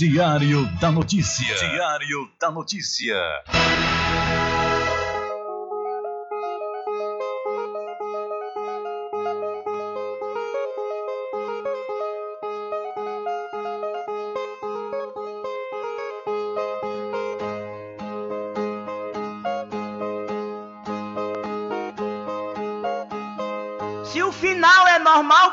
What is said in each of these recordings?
Diário da Notícia. Diário da Notícia. Se o final é normal,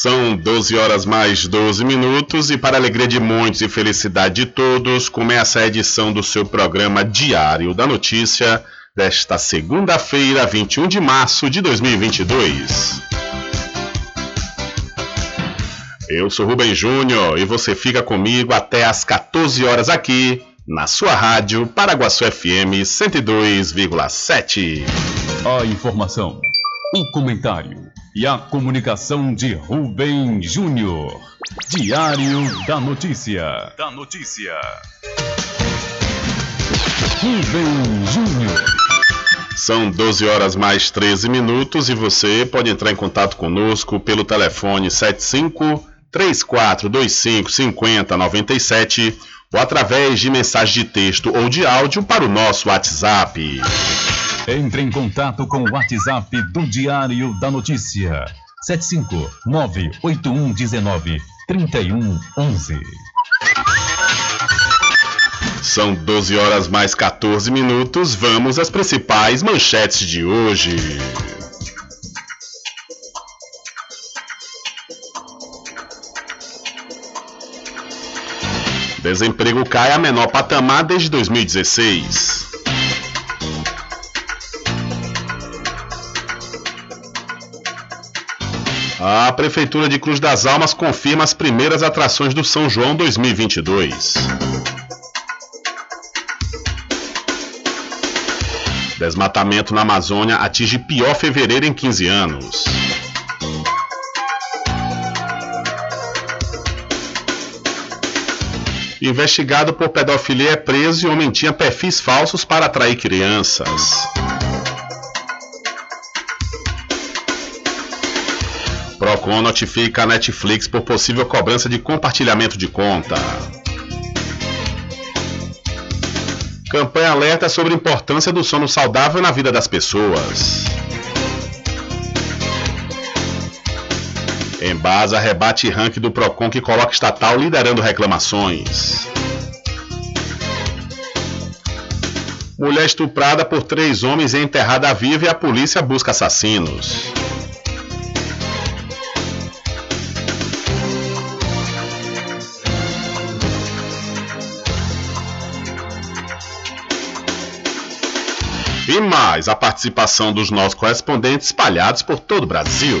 São 12 horas mais 12 minutos e para alegria de muitos e felicidade de todos, começa a edição do seu programa Diário da Notícia desta segunda-feira, 21 de março de 2022. Eu sou Rubem Júnior e você fica comigo até às 14 horas aqui na sua rádio Paraguaçu FM 102,7. A informação, o comentário e a comunicação de Rubem Júnior. Diário da Notícia. Da Notícia. Rubem Júnior. São 12 horas mais 13 minutos e você pode entrar em contato conosco pelo telefone 75 3425 5097 ou através de mensagem de texto ou de áudio para o nosso WhatsApp. Entre em contato com o WhatsApp do Diário da Notícia. 3111. São 12 horas mais 14 minutos. Vamos às principais manchetes de hoje. Desemprego cai a menor patamar desde 2016. A Prefeitura de Cruz das Almas confirma as primeiras atrações do São João 2022. Desmatamento na Amazônia atinge pior fevereiro em 15 anos. Investigado por pedofilia é preso e homem tinha perfis falsos para atrair crianças. Procon notifica a Netflix por possível cobrança de compartilhamento de conta. Campanha alerta sobre a importância do sono saudável na vida das pessoas. Embasa rebate ranking do Procon que coloca estatal liderando reclamações. Mulher estuprada por três homens é enterrada viva e a polícia busca assassinos. E mais a participação dos nossos correspondentes espalhados por todo o Brasil.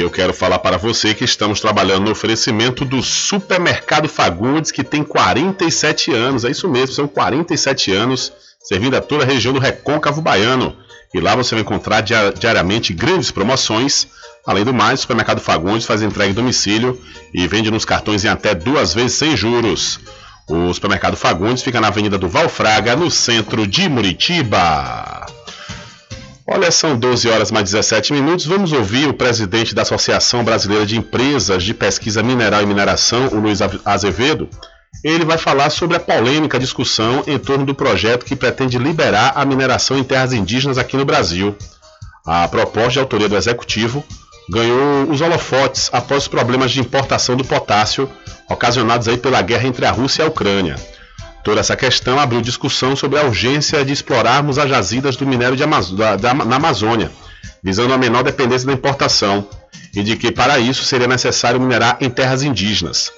E eu quero falar para você que estamos trabalhando no oferecimento do Supermercado Fagundes, que tem 47 anos. É isso mesmo, são 47 anos, servindo a toda a região do Recôncavo Baiano. E lá você vai encontrar diariamente grandes promoções. Além do mais, o Supermercado Fagundes faz entrega em domicílio e vende nos cartões em até duas vezes sem juros. O Supermercado Fagundes fica na Avenida do Valfraga, no centro de Muritiba. Olha, são 12 horas mais 17 minutos. Vamos ouvir o presidente da Associação Brasileira de Empresas de Pesquisa Mineral e Mineração, o Luiz Azevedo. Ele vai falar sobre a polêmica discussão em torno do projeto que pretende liberar a mineração em terras indígenas aqui no Brasil. A proposta de autoria do executivo ganhou os holofotes após os problemas de importação do potássio ocasionados aí pela guerra entre a Rússia e a Ucrânia. Toda essa questão abriu discussão sobre a urgência de explorarmos as jazidas do minério da, da, na Amazônia, visando a menor dependência da importação, e de que para isso seria necessário minerar em terras indígenas.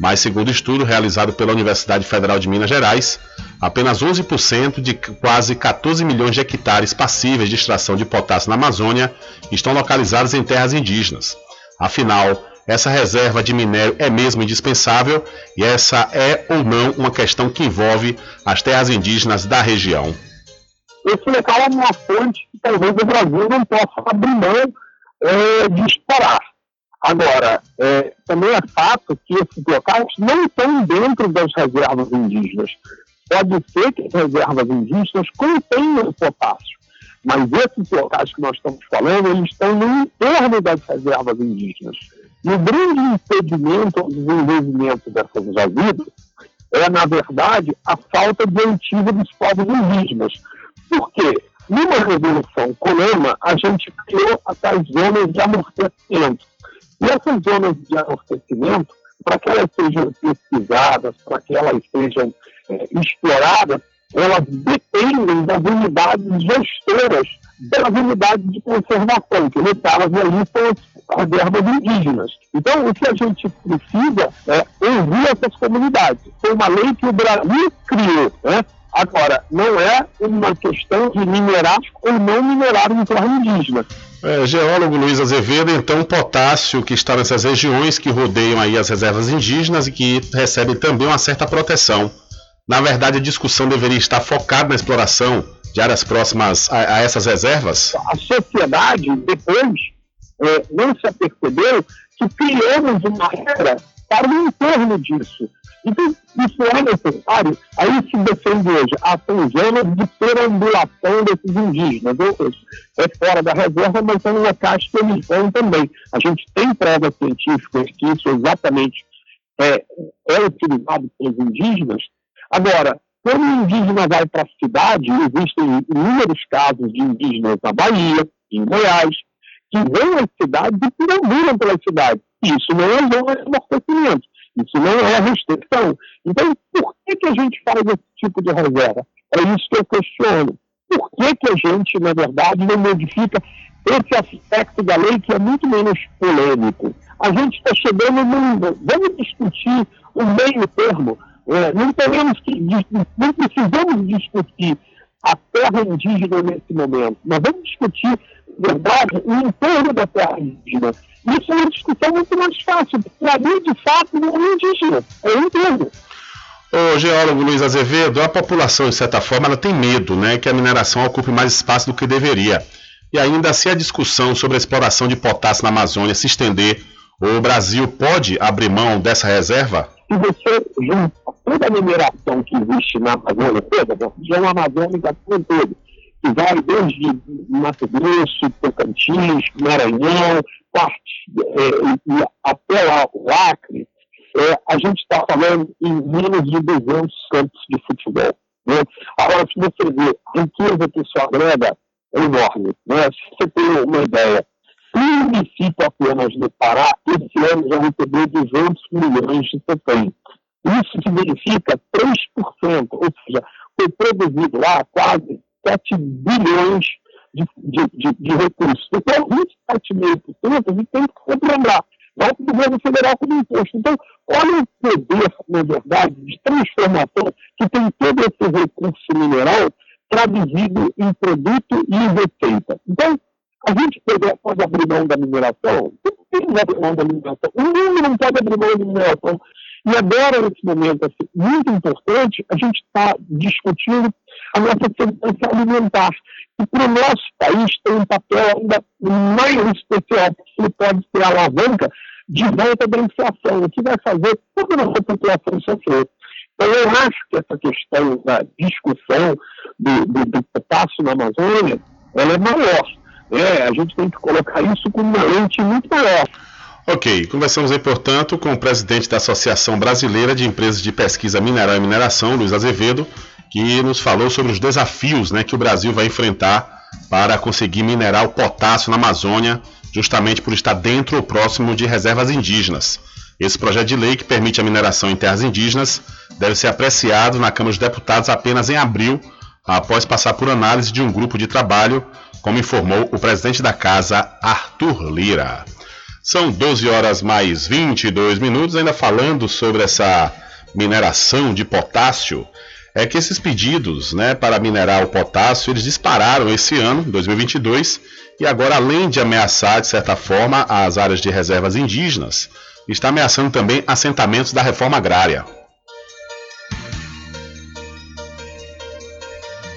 Mas, segundo estudo realizado pela Universidade Federal de Minas Gerais, apenas 11% de quase 14 milhões de hectares passíveis de extração de potássio na Amazônia estão localizados em terras indígenas. Afinal, essa reserva de minério é mesmo indispensável e essa é ou não uma questão que envolve as terras indígenas da região. Esse local é uma fonte que talvez o Brasil não possa abrir mão é, de explorar. Agora, é, também é fato que esses locais não estão dentro das reservas indígenas. Pode ser que as reservas indígenas contenham potássio, mas esses locais que nós estamos falando, eles estão no entorno das reservas indígenas. E o grande impedimento ao desenvolvimento dessas jazidas é, na verdade, a falta de antiga dos povos indígenas. Por quê? Numa revolução coloma, a gente criou as zonas de amortecimento. E essas zonas de amortecimento, para que elas sejam pesquisadas, para que elas sejam é, exploradas, elas dependem das unidades gestoras das unidades de conservação, que no caso ali são as reservas indígenas. Então, o que a gente precisa é ouvir essas comunidades. Foi uma lei que o Brasil criou, né? Agora, não é uma questão de minerar ou não minerar em terra indígena. É, geólogo Luiz Azevedo, então potássio que está nessas regiões que rodeiam aí as reservas indígenas e que recebem também uma certa proteção. Na verdade, a discussão deveria estar focada na exploração de áreas próximas a, a essas reservas? A sociedade, depois, é, não se apercebeu que criamos uma regra para o entorno disso. Então, isso é necessário. Aí se defende hoje a Tanzânia de perambulação desses indígenas, ou é fora da reserva, mas são locais que eles vão também. A gente tem provas científicas que isso exatamente é, é utilizado pelos indígenas. Agora, quando o indígena vai para a cidade, existem inúmeros casos de indígenas na Bahia, em Goiás, que vão às cidades e perambulam pelas cidades. Isso não é zona de. Isso não é restrição. Então, por que, que a gente faz esse tipo de reserva? É isso que eu questiono. Por que, que a gente, na verdade, não modifica esse aspecto da lei que é muito menos polêmico? A gente está chegando num. Vamos discutir o meio termo. É, não, teremos que, não precisamos discutir a terra indígena nesse momento. Nós vamos discutir, verdade, o entorno da terra indígena. Isso é uma discussão muito mais fácil. Para mim, de fato, não é indígena, é interno. O geólogo Luiz Azevedo, a população, de certa forma, ela tem medo né, que a mineração ocupe mais espaço do que deveria. E ainda se a discussão sobre a exploração de potássio na Amazônia se estender, o Brasil pode abrir mão dessa reserva? Se você junta toda a mineração que existe na Amazônia toda, na região amazônica como todo, que vai desde Mato Grosso, Tocantins, Maranhão, parte, é, até lá, o Acre, é, a gente está falando em menos de 200 campos de futebol. Né? Agora, se você vê a riqueza que isso agrega, é enorme. Né? Se você tem uma ideia, um município apenas do Pará, esse ano já recebeu 200 milhões de TPM. Isso significa 3%, ou seja, foi produzido lá quase 7 bilhões de, de, de, de recursos. Então, 27,5% a gente tem que lembrar. Vai para o governo federal como imposto. Então, olha o poder, na verdade, de transformação que tem todo esse recurso mineral traduzido em produto e em receita. Então, a gente pode abrir mão da mineração? Não tem abrir mão da mineração. O mundo não pode abrir mão da mineração. E agora, nesse momento assim, muito importante, a gente está discutindo a nossa segurança alimentar. E para o nosso país tem um papel ainda mais especial, porque ele pode ser a alavanca de volta da inflação, o que vai fazer toda a nossa população sofrer. Então, eu acho que essa questão da discussão do, do, do potássio na Amazônia, ela é maior. Né? A gente tem que colocar isso com uma lente muito maior. Ok, conversamos aí, portanto, com o presidente da Associação Brasileira de Empresas de Pesquisa Mineral e Mineração, Luiz Azevedo, que nos falou sobre os desafios né, que o Brasil vai enfrentar para conseguir minerar o potássio na Amazônia, justamente por estar dentro ou próximo de reservas indígenas. Esse projeto de lei que permite a mineração em terras indígenas deve ser apreciado na Câmara dos Deputados apenas em abril, após passar por análise de um grupo de trabalho, como informou o presidente da casa, Arthur Lira. São 12 horas mais 22 minutos, ainda falando sobre essa mineração de potássio. É que esses pedidos né, para minerar o potássio, eles dispararam esse ano, 2022, e agora, além de ameaçar, de certa forma, as áreas de reservas indígenas, está ameaçando também assentamentos da reforma agrária.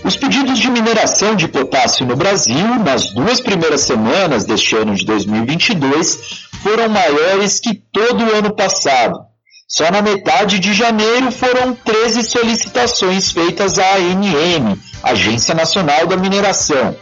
Os pedidos de mineração de potássio no Brasil, nas duas primeiras semanas deste ano de 2022, foram maiores que todo o ano passado. Só na metade de janeiro foram 13 solicitações feitas à ANM, Agência Nacional da Mineração.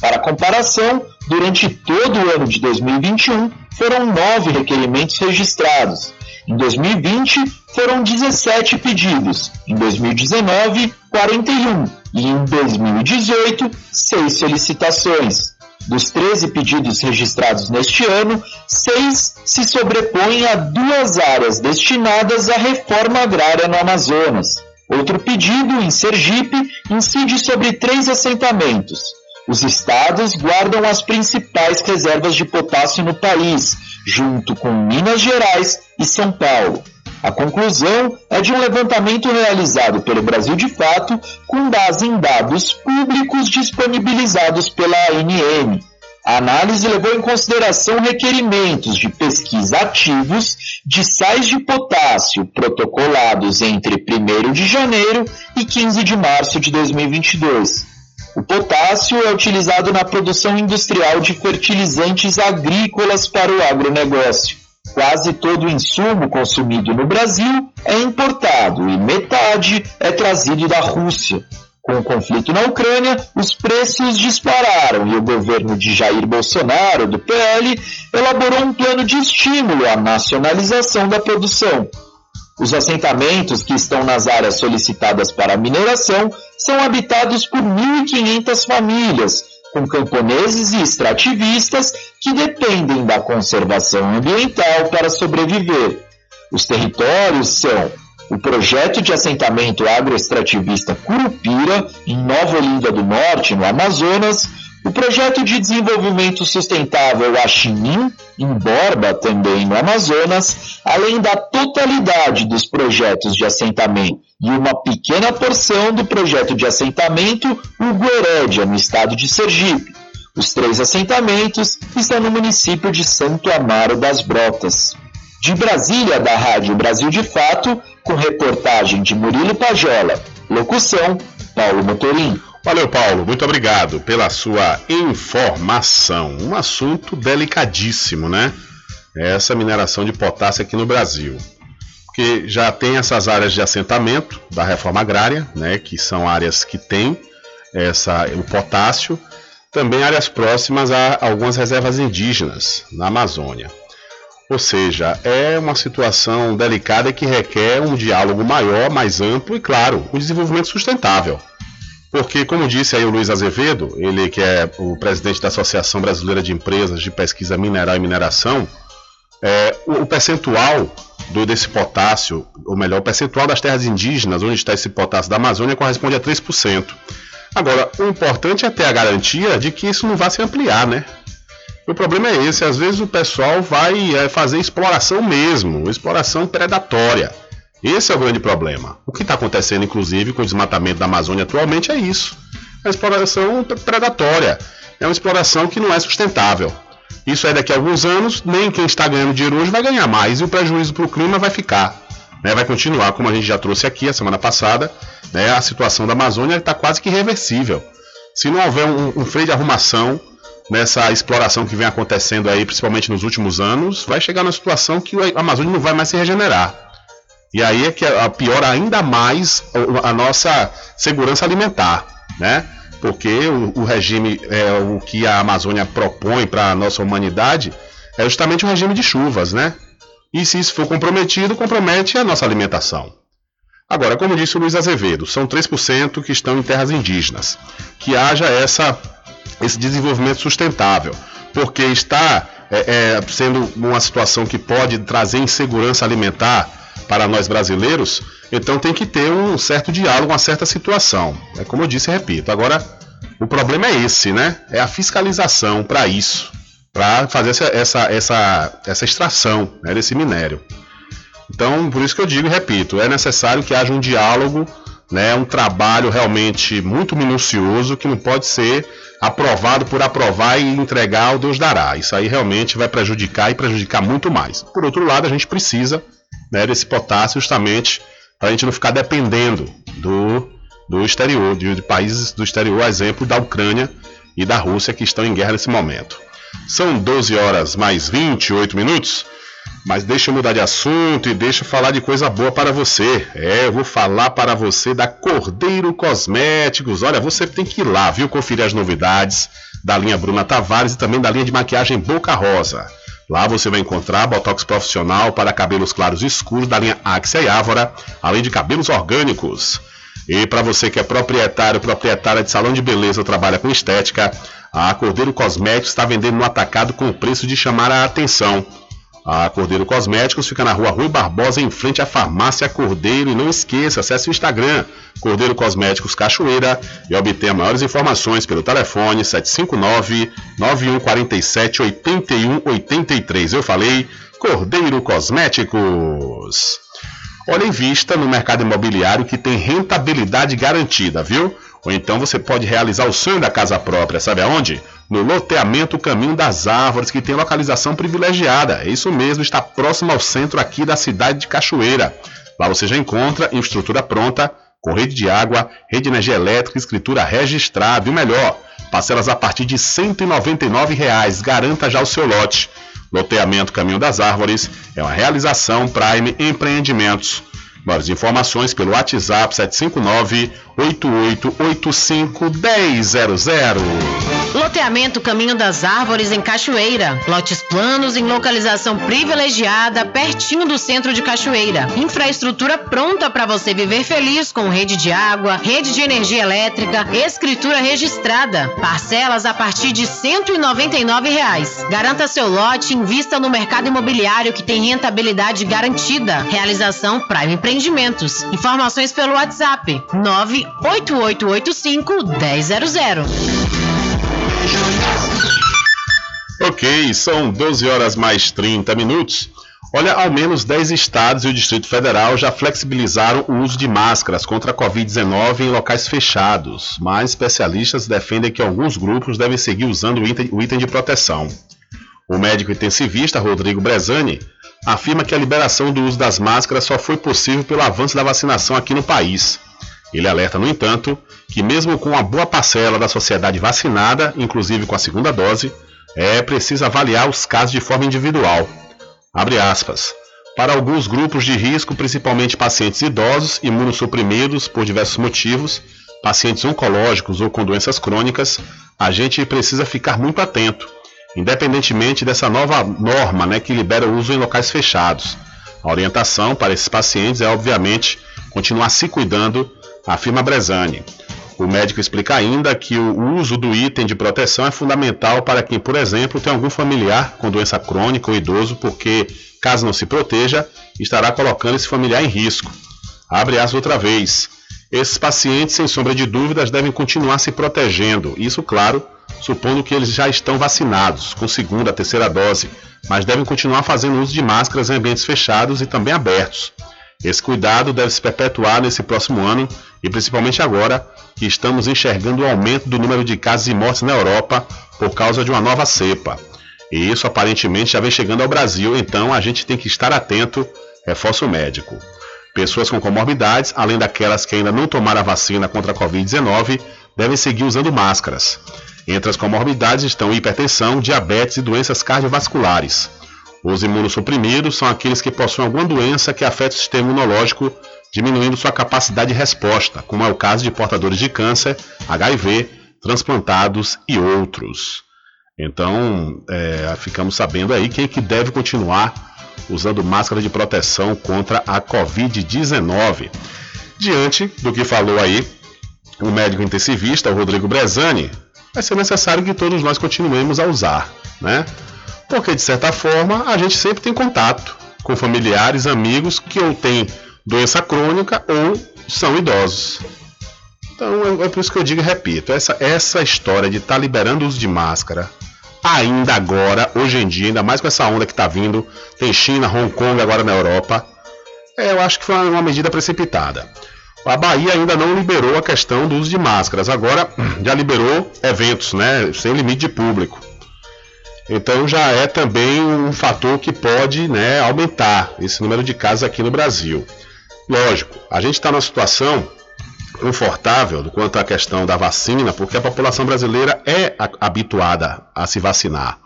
Para comparação, durante todo o ano de 2021, foram nove requerimentos registrados. Em 2020, foram 17 pedidos. Em 2019, 41 e em 2018, seis solicitações. Dos 13 pedidos registrados neste ano, seis se sobrepõem a duas áreas destinadas à reforma agrária no Amazonas. Outro pedido, em Sergipe, incide sobre três assentamentos. Os estados guardam as principais reservas de potássio no país, junto com Minas Gerais e São Paulo. A conclusão é de um levantamento realizado pelo Brasil de Fato com base em dados públicos disponibilizados pela ANM. A análise levou em consideração requerimentos de pesquisa ativos de sais de potássio protocolados entre 1 de janeiro e 15 de março de 2022. O potássio é utilizado na produção industrial de fertilizantes agrícolas para o agronegócio. Quase todo o insumo consumido no Brasil é importado e metade é trazido da Rússia. Com o conflito na Ucrânia, os preços dispararam e o governo de Jair Bolsonaro, do PL, elaborou um plano de estímulo à nacionalização da produção. Os assentamentos que estão nas áreas solicitadas para mineração são habitados por 1.500 famílias, com camponeses e extrativistas que dependem da conservação ambiental para sobreviver. Os territórios são o projeto de assentamento agroextrativista Curupira, em Nova Olinda do Norte, no Amazonas, o projeto de desenvolvimento sustentável Axinim, em Borba, também no Amazonas, além da totalidade dos projetos de assentamento e uma pequena porção do projeto de assentamento Uguerédia, no estado de Sergipe. Os três assentamentos estão no município de Santo Amaro das Brotas. De Brasília, da Rádio Brasil de Fato, com reportagem de Murilo Pajola. Locução, Paulo Motorim. Valeu, Paulo. Muito obrigado pela sua informação. Um assunto delicadíssimo, né? Essa mineração de potássio aqui no Brasil. Porque já tem essas áreas de assentamento da reforma agrária, né? Que são áreas que têm essa, o potássio. Também áreas próximas a algumas reservas indígenas na Amazônia. Ou seja, é uma situação delicada que requer um diálogo maior, mais amplo e, claro, um desenvolvimento sustentável. Porque, como disse aí o Luiz Azevedo, ele que é o presidente da Associação Brasileira de Empresas de Pesquisa Mineral e Mineração, é, o, o, percentual do, desse potássio, ou melhor, o percentual das terras indígenas onde está esse potássio da Amazônia corresponde a 3%. Agora, o importante é ter a garantia de que isso não vá se ampliar, né? O problema é esse, às vezes o pessoal vai é, fazer exploração mesmo, exploração predatória. Esse é o grande problema. O que está acontecendo, inclusive, com o desmatamento da Amazônia atualmente é isso. É uma exploração predatória. É uma exploração que não é sustentável. Isso é daqui a alguns anos, nem quem está ganhando dinheiro hoje vai ganhar mais e o prejuízo para o clima vai ficar. Né? Vai continuar, como a gente já trouxe aqui a semana passada, né? a situação da Amazônia está quase que irreversível. Se não houver um, um freio de arrumação, nessa exploração que vem acontecendo aí, principalmente nos últimos anos, vai chegar na situação que a Amazônia não vai mais se regenerar. E aí é que piora ainda mais a nossa segurança alimentar, né? Porque o, o regime, é, o que a Amazônia propõe para a nossa humanidade é justamente o regime de chuvas, né? E se isso for comprometido, compromete a nossa alimentação. Agora, como disse o Luiz Azevedo, são 3% que estão em terras indígenas. Que haja essa esse desenvolvimento sustentável, porque está é, é, sendo uma situação que pode trazer insegurança alimentar para nós brasileiros, então tem que ter um certo diálogo, uma certa situação. É como eu disse e repito. Agora, o problema é esse, né? É a fiscalização para isso, para fazer essa, essa, essa, essa extração né, desse minério. Então, por isso que eu digo e repito, é necessário que haja um diálogo, né, um trabalho realmente muito minucioso que não pode ser aprovado por aprovar e entregar o Deus dará. Isso aí realmente vai prejudicar e prejudicar muito mais. Por outro lado, a gente precisa né, desse potássio justamente para a gente não ficar dependendo do, do exterior, de, de países do exterior, exemplo da Ucrânia e da Rússia que estão em guerra nesse momento. São 12 horas mais 28 minutos. Mas deixa eu mudar de assunto e deixa eu falar de coisa boa para você. É, eu vou falar para você da Cordeiro Cosméticos. Olha, você tem que ir lá, viu? Conferir as novidades da linha Bruna Tavares e também da linha de maquiagem Boca Rosa. Lá você vai encontrar botox profissional para cabelos claros e escuros da linha Axia e Ávora, além de cabelos orgânicos. E para você que é proprietário, proprietária de salão de beleza ou trabalha com estética, a Cordeiro Cosméticos está vendendo no atacado com o preço de chamar a atenção. A Cordeiro Cosméticos fica na rua Rui Barbosa, em frente à farmácia Cordeiro. E não esqueça, acesse o Instagram, Cordeiro Cosméticos Cachoeira, e obtenha maiores informações pelo telefone 759-9147-8183. Eu falei, Cordeiro Cosméticos. Olha em vista no mercado imobiliário que tem rentabilidade garantida, viu? Ou então você pode realizar o sonho da casa própria, sabe aonde? No loteamento Caminho das Árvores, que tem localização privilegiada. É isso mesmo, está próximo ao centro aqui da cidade de Cachoeira. Lá você já encontra infraestrutura pronta, com rede de água, rede de energia elétrica, escritura registrada e o melhor, parcelas a partir de 199 reais. Garanta já o seu lote. Loteamento Caminho das Árvores é uma realização Prime Empreendimentos. Maiores informações pelo WhatsApp 759-8885-1000. Loteamento Caminho das Árvores em Cachoeira. Lotes planos em localização privilegiada, pertinho do centro de Cachoeira. Infraestrutura pronta para você viver feliz com rede de água, rede de energia elétrica, escritura registrada. Parcelas a partir de 199 reais. Garanta seu lote e invista no mercado imobiliário que tem rentabilidade garantida. Realização Prime Empreendimentos. Informações pelo WhatsApp 98885 1000. Ok, são 12 horas mais 30 minutos. Olha, ao menos 10 estados e o Distrito Federal já flexibilizaram o uso de máscaras contra a Covid-19 em locais fechados, mas especialistas defendem que alguns grupos devem seguir usando o item, o item de proteção. O médico intensivista Rodrigo Brezani afirma que a liberação do uso das máscaras só foi possível pelo avanço da vacinação aqui no país. Ele alerta, no entanto, que mesmo com uma boa parcela da sociedade vacinada, inclusive com a segunda dose, é preciso avaliar os casos de forma individual. Aspas. Para alguns grupos de risco, principalmente pacientes idosos, imunossuprimidos por diversos motivos, pacientes oncológicos ou com doenças crônicas, a gente precisa ficar muito atento independentemente dessa nova norma né, que libera o uso em locais fechados. A orientação para esses pacientes é, obviamente, continuar se cuidando, afirma Brezani. O médico explica ainda que o uso do item de proteção é fundamental para quem, por exemplo, tem algum familiar com doença crônica ou idoso, porque, caso não se proteja, estará colocando esse familiar em risco. Abre as outra vez. Esses pacientes, sem sombra de dúvidas, devem continuar se protegendo. Isso, claro, supondo que eles já estão vacinados com segunda, terceira dose, mas devem continuar fazendo uso de máscaras em ambientes fechados e também abertos. Esse cuidado deve se perpetuar nesse próximo ano e principalmente agora que estamos enxergando o aumento do número de casos e mortes na Europa por causa de uma nova cepa. E isso aparentemente já vem chegando ao Brasil, então a gente tem que estar atento, reforça o médico. Pessoas com comorbidades, além daquelas que ainda não tomaram a vacina contra a Covid-19, devem seguir usando máscaras. Entre as comorbidades estão hipertensão, diabetes e doenças cardiovasculares. Os imunossuprimidos são aqueles que possuem alguma doença que afeta o sistema imunológico, diminuindo sua capacidade de resposta, como é o caso de portadores de câncer, HIV, transplantados e outros. Então, é, ficamos sabendo aí quem é que deve continuar usando máscara de proteção contra a Covid-19. Diante do que falou aí o médico intensivista, o Rodrigo Brezani, vai ser necessário que todos nós continuemos a usar, né? Porque de certa forma a gente sempre tem contato com familiares, amigos que ou têm doença crônica ou são idosos. Então é, é por isso que eu digo e repito, essa, essa história de estar tá liberando o uso de máscara, ainda agora, hoje em dia, ainda mais com essa onda que está vindo, tem China, Hong Kong agora na Europa, é, eu acho que foi uma medida precipitada. A Bahia ainda não liberou a questão do uso de máscaras, agora já liberou eventos, né, sem limite de público. Então já é também um fator que pode né, aumentar esse número de casos aqui no Brasil. Lógico, a gente está numa situação confortável quanto à questão da vacina, porque a população brasileira é habituada a se vacinar.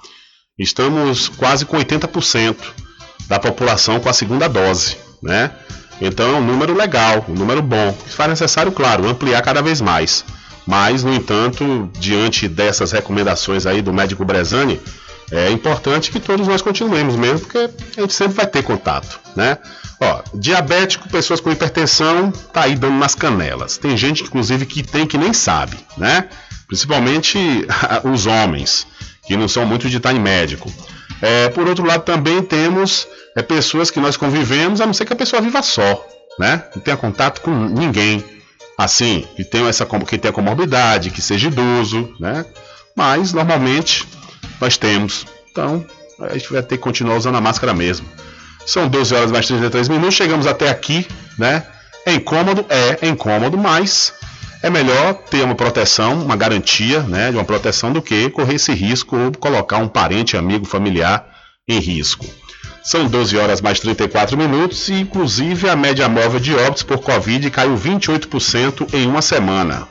Estamos quase com 80% da população com a segunda dose, né? Então é um número legal, um número bom. Se faz necessário, claro, ampliar cada vez mais. Mas, no entanto, diante dessas recomendações aí do médico Brezani, é importante que todos nós continuemos mesmo, porque a gente sempre vai ter contato, né? Ó, diabético, pessoas com hipertensão, tá aí dando nas canelas. Tem gente, inclusive, que tem que nem sabe, né? Principalmente os homens, que não são muito de estar em médico. É, por outro lado, também temos é, pessoas que nós convivemos, a não ser que a pessoa viva só, né? Não tenha contato com ninguém. Assim, que tenha, essa, que tenha comorbidade, que seja idoso, né? Mas, normalmente, nós temos. Então, a gente vai ter que continuar usando a máscara mesmo. São 12 horas mais 33 minutos, chegamos até aqui, né? É incômodo? É, é incômodo, mas é melhor ter uma proteção, uma garantia né, de uma proteção do que correr esse risco ou colocar um parente, amigo, familiar em risco. São 12 horas mais 34 minutos e, inclusive, a média móvel de óbitos por Covid caiu 28% em uma semana.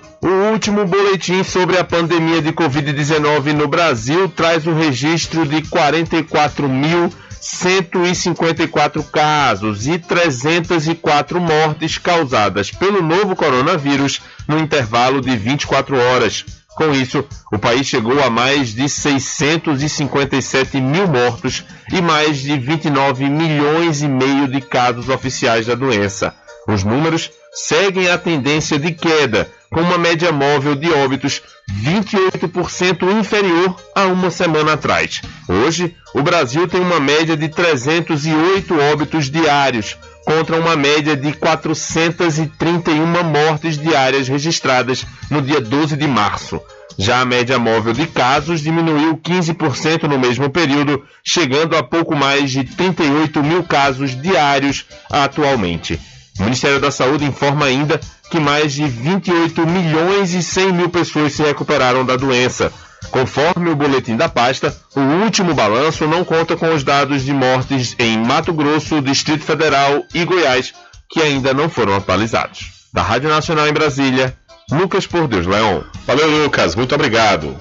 O último boletim sobre a pandemia de Covid-19 no Brasil traz o registro de 44 mil 154 casos e 304 mortes causadas pelo novo coronavírus no intervalo de 24 horas. Com isso, o país chegou a mais de 657 mil mortos e mais de 29 milhões e meio de casos oficiais da doença. Os números seguem a tendência de queda, com uma média móvel de óbitos 28% inferior a uma semana atrás. Hoje, o Brasil tem uma média de 308 óbitos diários, contra uma média de 431 mortes diárias registradas no dia 12 de março. Já a média móvel de casos diminuiu 15% no mesmo período, chegando a pouco mais de 38 mil casos diários atualmente. O Ministério da Saúde informa ainda que mais de 28 milhões e 100 mil pessoas se recuperaram da doença. Conforme o boletim da pasta, o último balanço não conta com os dados de mortes em Mato Grosso, Distrito Federal e Goiás, que ainda não foram atualizados. Da Rádio Nacional em Brasília, Lucas Por Deus Leão. Valeu, Lucas, muito obrigado.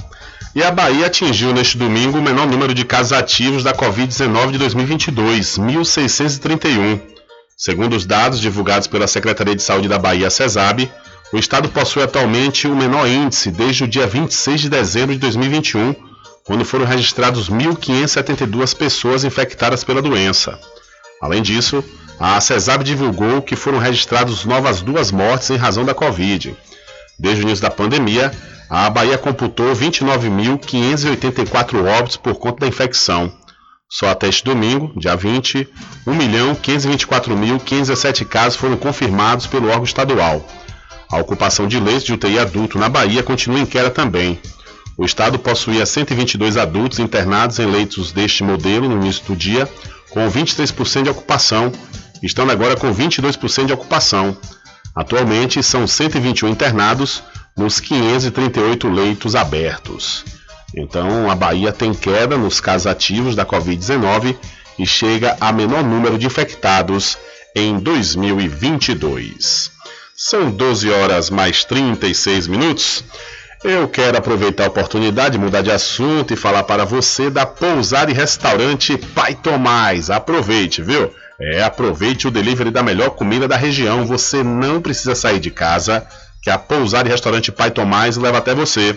E a Bahia atingiu neste domingo o menor número de casos ativos da Covid-19 de 2022, 1.631. Segundo os dados divulgados pela Secretaria de Saúde da Bahia, CESAB, o estado possui atualmente o menor índice desde o dia 26 de dezembro de 2021, quando foram registrados 1.572 pessoas infectadas pela doença. Além disso, a CESAB divulgou que foram registradas novas duas mortes em razão da Covid. Desde o início da pandemia, a Bahia computou 29.584 óbitos por conta da infecção. Só até este domingo, dia 20, 1.524.517 casos foram confirmados pelo órgão estadual. A ocupação de leitos de UTI adulto na Bahia continua em queda também. O estado possuía 122 adultos internados em leitos deste modelo no início do dia, com 23% de ocupação, estando agora com 22% de ocupação. Atualmente são 121 internados nos 538 leitos abertos. Então, a Bahia tem queda nos casos ativos da Covid-19 e chega a menor número de infectados em 2022. São 12 horas mais 36 minutos. Eu quero aproveitar a oportunidade, mudar de assunto e falar para você da pousada e restaurante Pai Tomás. Aproveite, viu? É, aproveite o delivery da melhor comida da região. Você não precisa sair de casa, que a pousada e restaurante Pai Tomás leva até você.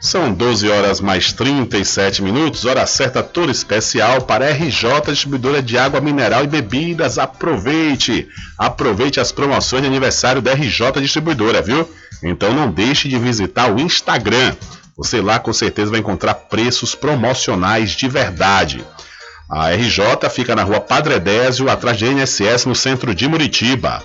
São 12 horas mais 37 minutos, hora certa toda especial para RJ Distribuidora de Água Mineral e Bebidas. Aproveite! Aproveite as promoções de aniversário da RJ Distribuidora, viu? Então não deixe de visitar o Instagram. Você lá com certeza vai encontrar preços promocionais de verdade. A RJ fica na rua Padre Désio, atrás de NSS, no centro de Muritiba.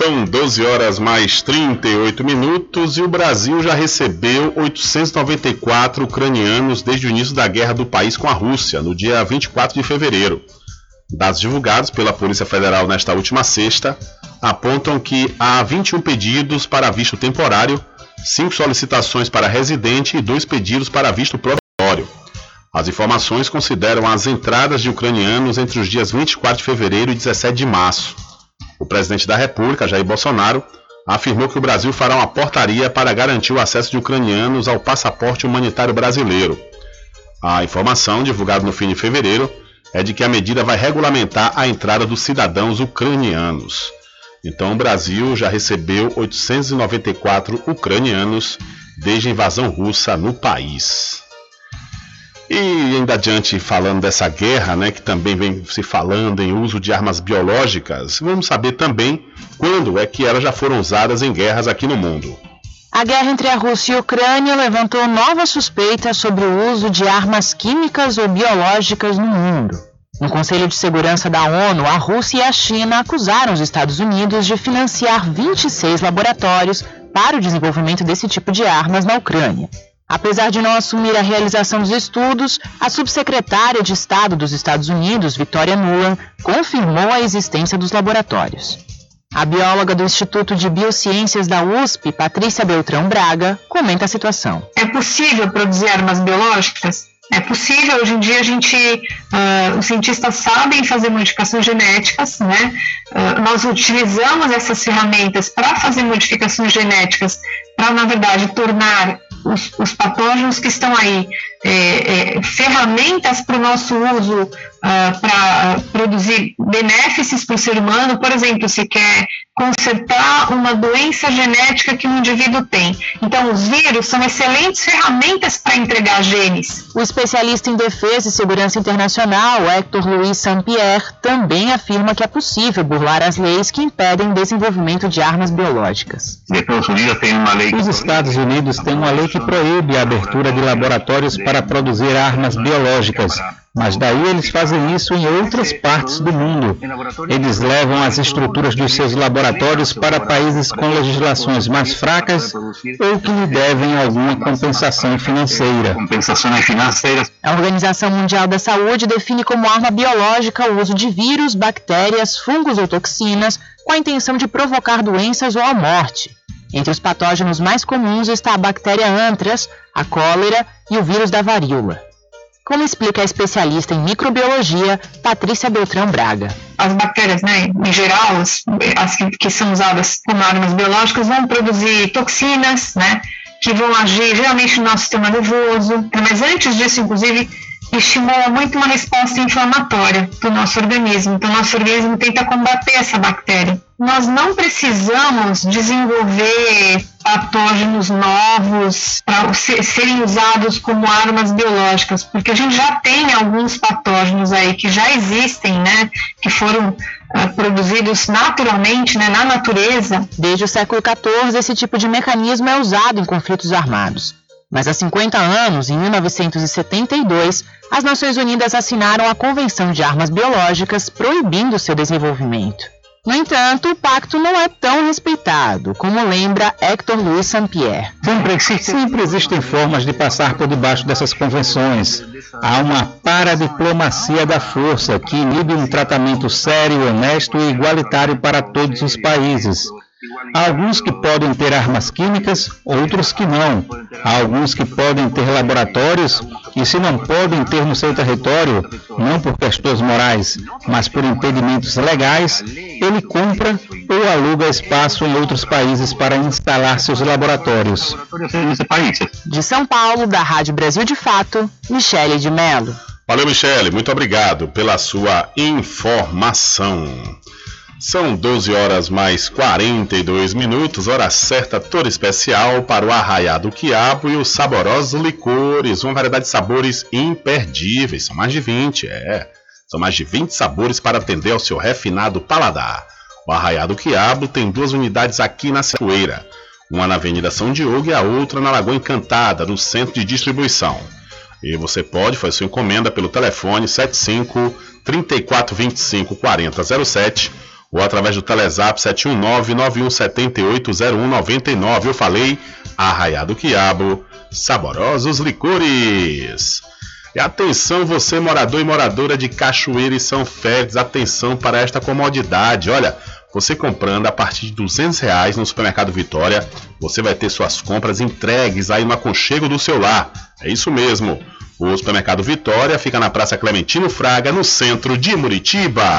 São 12 horas mais 38 minutos e o Brasil já recebeu 894 ucranianos desde o início da guerra do país com a Rússia, no dia 24 de fevereiro. Dados divulgados pela Polícia Federal nesta última sexta apontam que há 21 pedidos para visto temporário, 5 solicitações para residente e 2 pedidos para visto provisório. As informações consideram as entradas de ucranianos entre os dias 24 de fevereiro e 17 de março. O presidente da República, Jair Bolsonaro, afirmou que o Brasil fará uma portaria para garantir o acesso de ucranianos ao passaporte humanitário brasileiro. A informação, divulgada no fim de fevereiro, é de que a medida vai regulamentar a entrada dos cidadãos ucranianos. Então, o Brasil já recebeu 894 ucranianos desde a invasão russa no país. E ainda adiante, falando dessa guerra, né, que também vem se falando em uso de armas biológicas, vamos saber também quando é que elas já foram usadas em guerras aqui no mundo. A guerra entre a Rússia e a Ucrânia levantou novas suspeitas sobre o uso de armas químicas ou biológicas no mundo. No Conselho de Segurança da ONU, a Rússia e a China acusaram os Estados Unidos de financiar 26 laboratórios para o desenvolvimento desse tipo de armas na Ucrânia. Apesar de não assumir a realização dos estudos, a subsecretária de Estado dos Estados Unidos, Victoria Nuland, confirmou a existência dos laboratórios. A bióloga do Instituto de Biociências da USP, Patrícia Beltrão Braga, comenta a situação. É possível produzir armas biológicas? É possível, hoje em dia a gente, uh, os cientistas sabem fazer modificações genéticas, né? Uh, nós utilizamos essas ferramentas para fazer modificações genéticas, para, na verdade, tornar os, os patógenos que estão aí é, é, ferramentas para o nosso uso uh, para produzir benefícios para o ser humano. Por exemplo, se quer consertar uma doença genética que um indivíduo tem. Então, os vírus são excelentes ferramentas para entregar genes. O especialista em defesa e segurança internacional, Hector Luiz Saint-Pierre, também afirma que é possível burlar as leis que impedem o desenvolvimento de armas biológicas. Os Estados Unidos têm uma lei que proíbe a abertura de laboratórios para produzir armas biológicas, mas daí eles fazem isso em outras partes do mundo. Eles levam as estruturas dos seus laboratórios para países com legislações mais fracas ou que lhe devem alguma compensação financeira. A Organização Mundial da Saúde define como arma biológica o uso de vírus, bactérias, fungos ou toxinas com a intenção de provocar doenças ou a morte. Entre os patógenos mais comuns está a bactéria antras, a cólera e o vírus da varíola como explica a especialista em microbiologia Patrícia Beltrão Braga. As bactérias, né, em geral, as, as que, que, são usadas como armas biológicas, vão produzir toxinas, né, que vão agir geralmente no nosso sistema nervoso. Mas antes disso, inclusive, estimula muito uma resposta inflamatória do nosso organismo. Então, nosso organismo tenta combater essa bactéria. Nós não precisamos desenvolver patógenos novos para serem usados como armas biológicas, porque a gente já tem alguns patógenos aí que já existem, né, que foram uh, produzidos naturalmente, né, na natureza. Desde o século XIV, esse tipo de mecanismo é usado em conflitos armados. Mas há 50 anos, em 1972, as Nações Unidas assinaram a Convenção de Armas Biológicas proibindo seu desenvolvimento. No entanto, o pacto não é tão respeitado, como lembra Hector Luiz Saint-Pierre. Sempre, sempre existem formas de passar por debaixo dessas convenções. Há uma paradiplomacia da força que inibe um tratamento sério, honesto e igualitário para todos os países. Há alguns que podem ter armas químicas, outros que não. Há alguns que podem ter laboratórios e, se não podem ter no seu território, não por questões morais, mas por impedimentos legais, ele compra ou aluga espaço em outros países para instalar seus laboratórios. De São Paulo, da Rádio Brasil de Fato, Michele de Mello. Valeu, Michele. Muito obrigado pela sua informação. São 12 horas mais 42 minutos, hora certa toda especial para o Arraiado Quiabo e os saborosos licores, uma variedade de sabores imperdíveis, são mais de 20, é. São mais de 20 sabores para atender ao seu refinado paladar. O Arraiado Quiabo tem duas unidades aqui na Cachoeira, uma na Avenida São Diogo e a outra na Lagoa Encantada, no centro de distribuição. E você pode fazer sua encomenda pelo telefone 75 3425 4007 ou através do Telezap 719-9178-0199. Eu falei, Arraiado Quiabo, saborosos licores. E atenção, você morador e moradora de Cachoeira e São Félix, atenção para esta comodidade. Olha, você comprando a partir de 200 reais no Supermercado Vitória, você vai ter suas compras entregues aí no aconchego do seu lar. É isso mesmo. O Supermercado Vitória fica na Praça Clementino Fraga, no centro de Muritiba.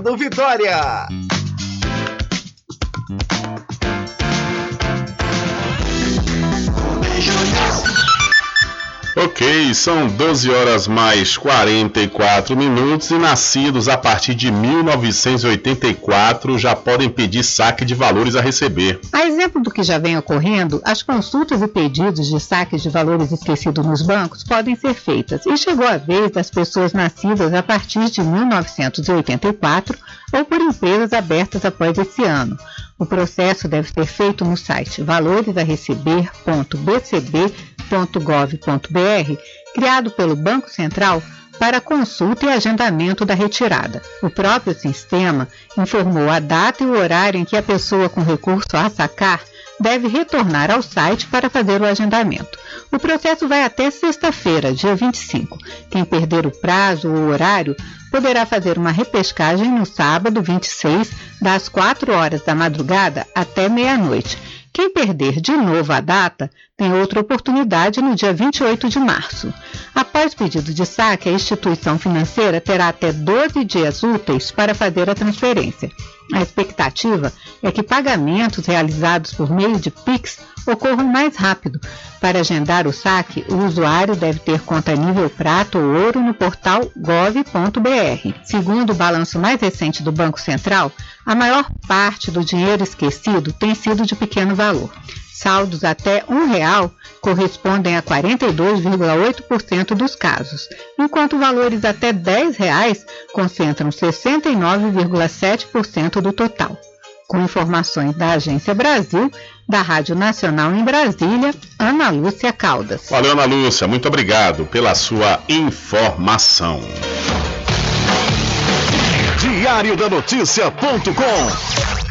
Mercado Vitória. Ok, são 12 horas mais 44 minutos e nascidos a partir de 1984 já podem pedir saque de valores a receber. A exemplo do que já vem ocorrendo, as consultas e pedidos de saques de valores esquecidos nos bancos podem ser feitas e chegou a vez das pessoas nascidas a partir de 1984 ou por empresas abertas após esse ano. O processo deve ser feito no site valoresareceber.bcb.gov.br, criado pelo Banco Central para consulta e agendamento da retirada. O próprio sistema informou a data e o horário em que a pessoa com recurso a sacar deve retornar ao site para fazer o agendamento. O processo vai até sexta-feira, dia 25. Quem perder o prazo ou o horário poderá fazer uma repescagem no sábado 26, das 4 horas da madrugada até meia-noite. Quem perder de novo a data tem outra oportunidade no dia 28 de março. Após pedido de saque, a instituição financeira terá até 12 dias úteis para fazer a transferência. A expectativa é que pagamentos realizados por meio de PIX ocorram mais rápido. Para agendar o saque, o usuário deve ter conta nível prata ou ouro no portal gov.br. Segundo o balanço mais recente do Banco Central, a maior parte do dinheiro esquecido tem sido de pequeno valor. Saldos até um real correspondem a 42,8% dos casos, enquanto valores até 10 reais concentram 69,7% do total. Com informações da Agência Brasil, da Rádio Nacional em Brasília, Ana Lúcia Caldas. Valeu, Ana Lúcia, muito obrigado pela sua informação. Diário da Notícia.com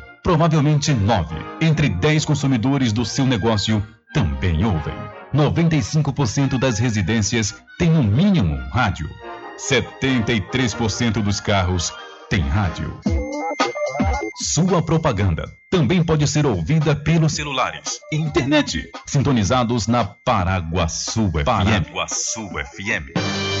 Provavelmente nove entre dez consumidores do seu negócio também ouvem. 95% das residências têm no mínimo um rádio. 73% dos carros têm rádio. Sua propaganda também pode ser ouvida pelos celulares e internet, sintonizados na Paraguaçu FM. Paraguaçu FM.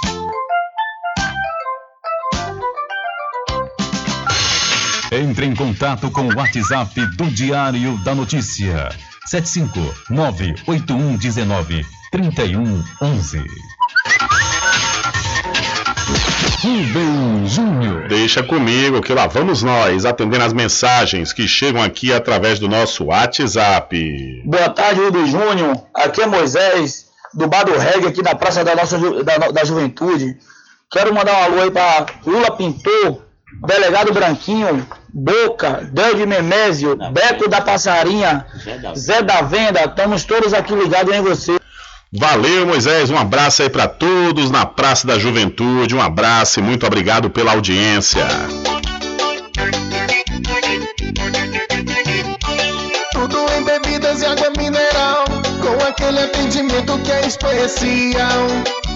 Entre em contato com o WhatsApp do Diário da Notícia. 759-8119-3111. Rubem Júnior. Deixa comigo que lá vamos nós atendendo as mensagens que chegam aqui através do nosso WhatsApp. Boa tarde, Rubem Júnior. Aqui é Moisés, do Bar do Reggae, aqui da Praça da Nossa da, da Juventude. Quero mandar um alô aí para Lula Pintor, Delegado Branquinho, Boca, Del de Memésio, Beto da Passarinha, Zé da Venda, estamos todos aqui ligados em você. Valeu, Moisés. Um abraço aí para todos na Praça da Juventude. Um abraço e muito obrigado pela audiência. Tudo em bebidas e água mineral, com aquele atendimento que é especial.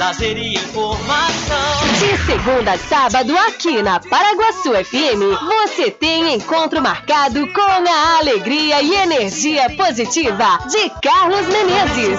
lazer e informação. De segunda a sábado, aqui na Paraguaçu FM, você tem encontro marcado com a alegria e energia positiva de Carlos Menezes.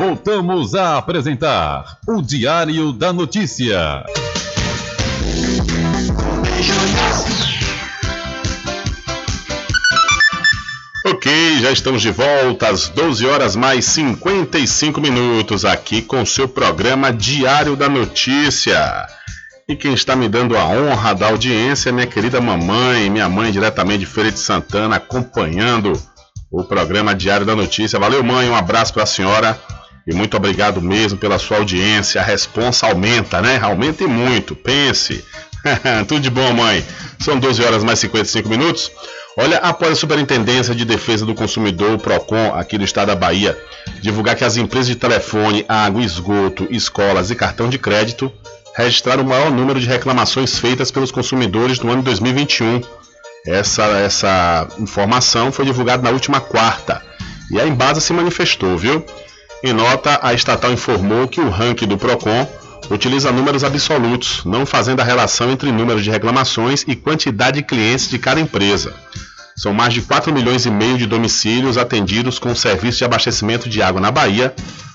Voltamos a apresentar o Diário da Notícia. Ok, já estamos de volta às 12 horas mais 55 minutos aqui com seu programa Diário da Notícia. E quem está me dando a honra da audiência é minha querida mamãe, minha mãe diretamente de Feira de Santana, acompanhando o programa Diário da Notícia. Valeu, mãe, um abraço para a senhora e muito obrigado mesmo pela sua audiência. A responsa aumenta, né? Aumente muito, pense. Tudo de bom, mãe. São 12 horas mais 55 minutos. Olha, após a Superintendência de Defesa do Consumidor, PROCON, aqui do estado da Bahia, divulgar que as empresas de telefone, água, esgoto, escolas e cartão de crédito registraram o maior número de reclamações feitas pelos consumidores no ano 2021. Essa, essa informação foi divulgada na última quarta. E a Embasa se manifestou, viu? Em nota, a estatal informou que o ranking do PROCON utiliza números absolutos, não fazendo a relação entre número de reclamações e quantidade de clientes de cada empresa. São mais de 4 milhões e meio de domicílios atendidos com serviço de abastecimento de água na Bahia,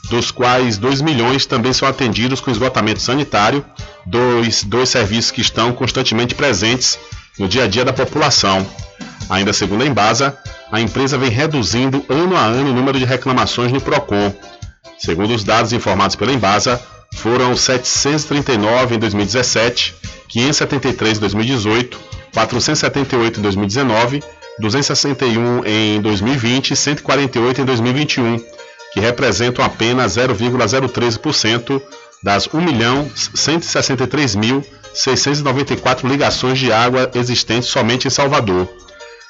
dos quais 2 milhões também são atendidos com esgotamento sanitário, dois, dois serviços que estão constantemente presentes no dia a dia da população. Ainda segundo a Embasa, a empresa vem reduzindo ano a ano o número de reclamações no PROCON. Segundo os dados informados pela Embasa, foram 739 em 2017, 573 em 2018, 478 em 2019, 261 em 2020 e 148 em 2021, que representam apenas 0,03% das 1.163.694 ligações de água existentes somente em Salvador.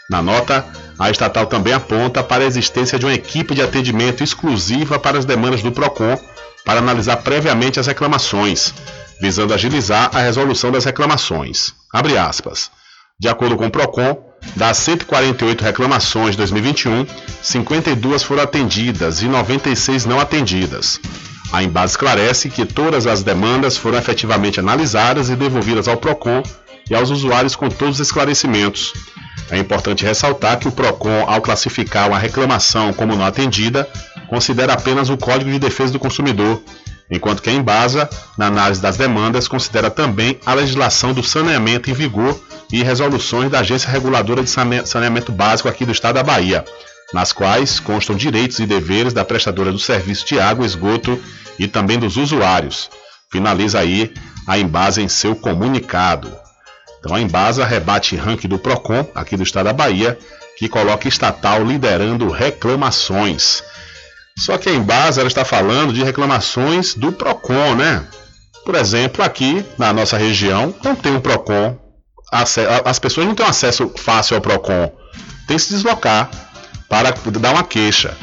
Na nota, a estatal também aponta para a existência de uma equipe de atendimento exclusiva para as demandas do PROCON para analisar previamente as reclamações, visando agilizar a resolução das reclamações. De acordo com o PROCON, das 148 reclamações de 2021, 52 foram atendidas e 96 não atendidas. A Embase esclarece que todas as demandas foram efetivamente analisadas e devolvidas ao PROCON e aos usuários com todos os esclarecimentos. É importante ressaltar que o PROCON, ao classificar uma reclamação como não atendida, considera apenas o Código de Defesa do Consumidor, enquanto que a Embasa, na análise das demandas, considera também a legislação do saneamento em vigor e resoluções da Agência Reguladora de Saneamento Básico aqui do Estado da Bahia, nas quais constam direitos e deveres da prestadora do serviço de água, esgoto e também dos usuários. Finaliza aí a Embasa em seu comunicado. Então a Embasa rebate ranking do Procon, aqui do estado da Bahia, que coloca estatal liderando reclamações. Só que a Embasa ela está falando de reclamações do Procon, né? Por exemplo, aqui na nossa região não tem um Procon, as pessoas não têm acesso fácil ao Procon, tem que se deslocar para dar uma queixa.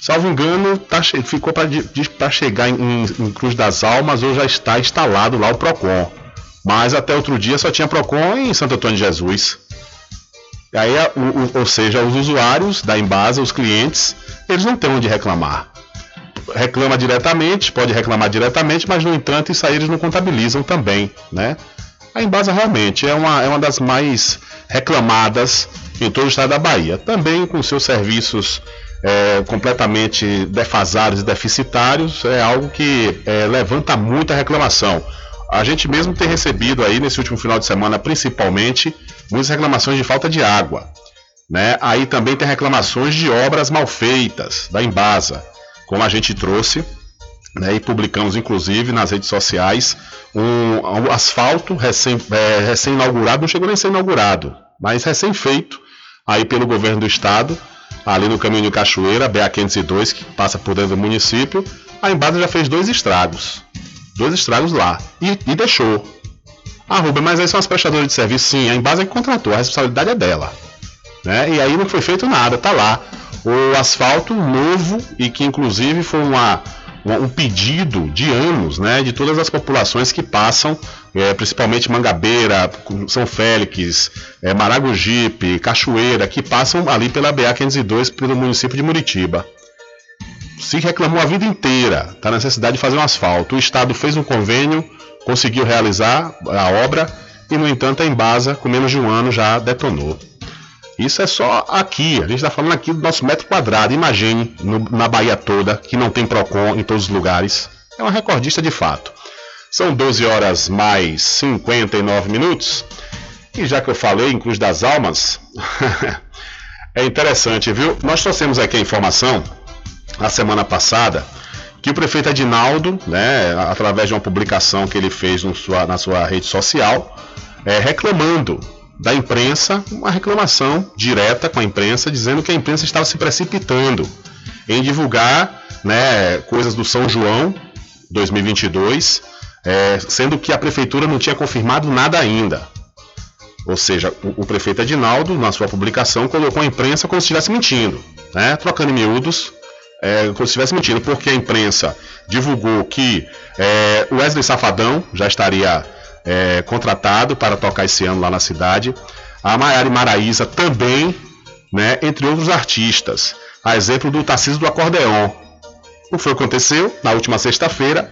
Salvo engano, tá, ficou para chegar em, em Cruz das Almas ou já está instalado lá o Procon. Mas até outro dia só tinha Procon em Santo Antônio de Jesus. E aí, o, o, ou seja, os usuários da Embasa, os clientes, eles não têm onde reclamar. Reclama diretamente, pode reclamar diretamente, mas no entanto isso aí eles não contabilizam também, né? A Embasa realmente é uma, é uma das mais reclamadas em todo o estado da Bahia. Também com seus serviços é, completamente defasados e deficitários é algo que é, levanta muita reclamação. A gente mesmo tem recebido aí nesse último final de semana, principalmente, muitas reclamações de falta de água. Né? Aí também tem reclamações de obras mal feitas da Embasa, como a gente trouxe né, e publicamos inclusive nas redes sociais um, um asfalto recém, é, recém não chegou nem a ser inaugurado, mas recém feito aí pelo governo do estado, ali no caminho de Cachoeira, BA 502, que passa por dentro do município. A Embasa já fez dois estragos, dois estragos lá e, e deixou. Ah, Rubem, mas aí são as prestadoras de serviço? Sim, a Embasa é que contratou, a responsabilidade é dela. Né? E aí não foi feito nada, tá lá. O asfalto novo e que inclusive foi uma, um pedido de anos, né, de todas as populações que passam, é, principalmente Mangabeira, São Félix, é, Maragogipe, Cachoeira, que passam ali pela BA 502 pelo município de Muritiba. Se reclamou a vida inteira da necessidade de fazer um asfalto. O Estado fez um convênio, conseguiu realizar a obra e, no entanto, a Embasa, com menos de um ano, já detonou. Isso é só aqui, a gente está falando aqui do nosso metro quadrado. Imagine no, na Bahia toda, que não tem PROCON em todos os lugares. É uma recordista de fato. São 12 horas mais 59 minutos. E já que eu falei em Cruz das Almas, é interessante, viu? Nós trouxemos aqui a informação, a semana passada, que o prefeito Adinaldo, né, através de uma publicação que ele fez sua, na sua rede social, é, reclamando da imprensa uma reclamação direta com a imprensa, dizendo que a imprensa estava se precipitando em divulgar né, coisas do São João 2022, é, sendo que a prefeitura não tinha confirmado nada ainda. Ou seja, o, o prefeito Adinaldo, na sua publicação, colocou a imprensa como se estivesse mentindo, né, trocando miúdos, é, como se estivesse mentindo, porque a imprensa divulgou que é, o Wesley Safadão já estaria é, contratado para tocar esse ano lá na cidade. A Maiara Maraíza também, né, entre outros artistas. A exemplo do Tarcísio do Acordeon. O que aconteceu? Na última sexta-feira,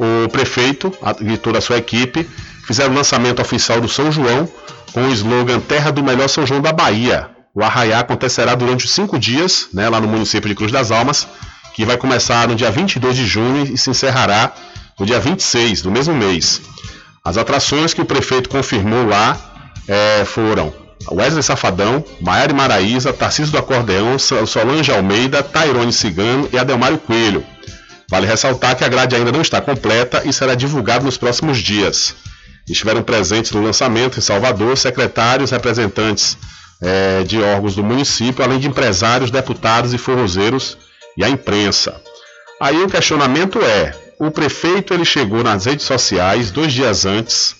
o prefeito e toda a sua equipe fizeram o lançamento oficial do São João com o slogan Terra do Melhor São João da Bahia. O arraiá acontecerá durante os cinco dias, né, lá no município de Cruz das Almas, que vai começar no dia 22 de junho e se encerrará no dia 26 do mesmo mês. As atrações que o prefeito confirmou lá é, foram Wesley Safadão, Maiara Maraíza, Tarcísio do Acordeão, Solange Almeida, Tairone Cigano e Adelmário Coelho. Vale ressaltar que a grade ainda não está completa e será divulgada nos próximos dias. Estiveram presentes no lançamento em Salvador secretários, representantes é, de órgãos do município, além de empresários, deputados e forrozeiros e a imprensa. Aí o questionamento é: o prefeito ele chegou nas redes sociais dois dias antes,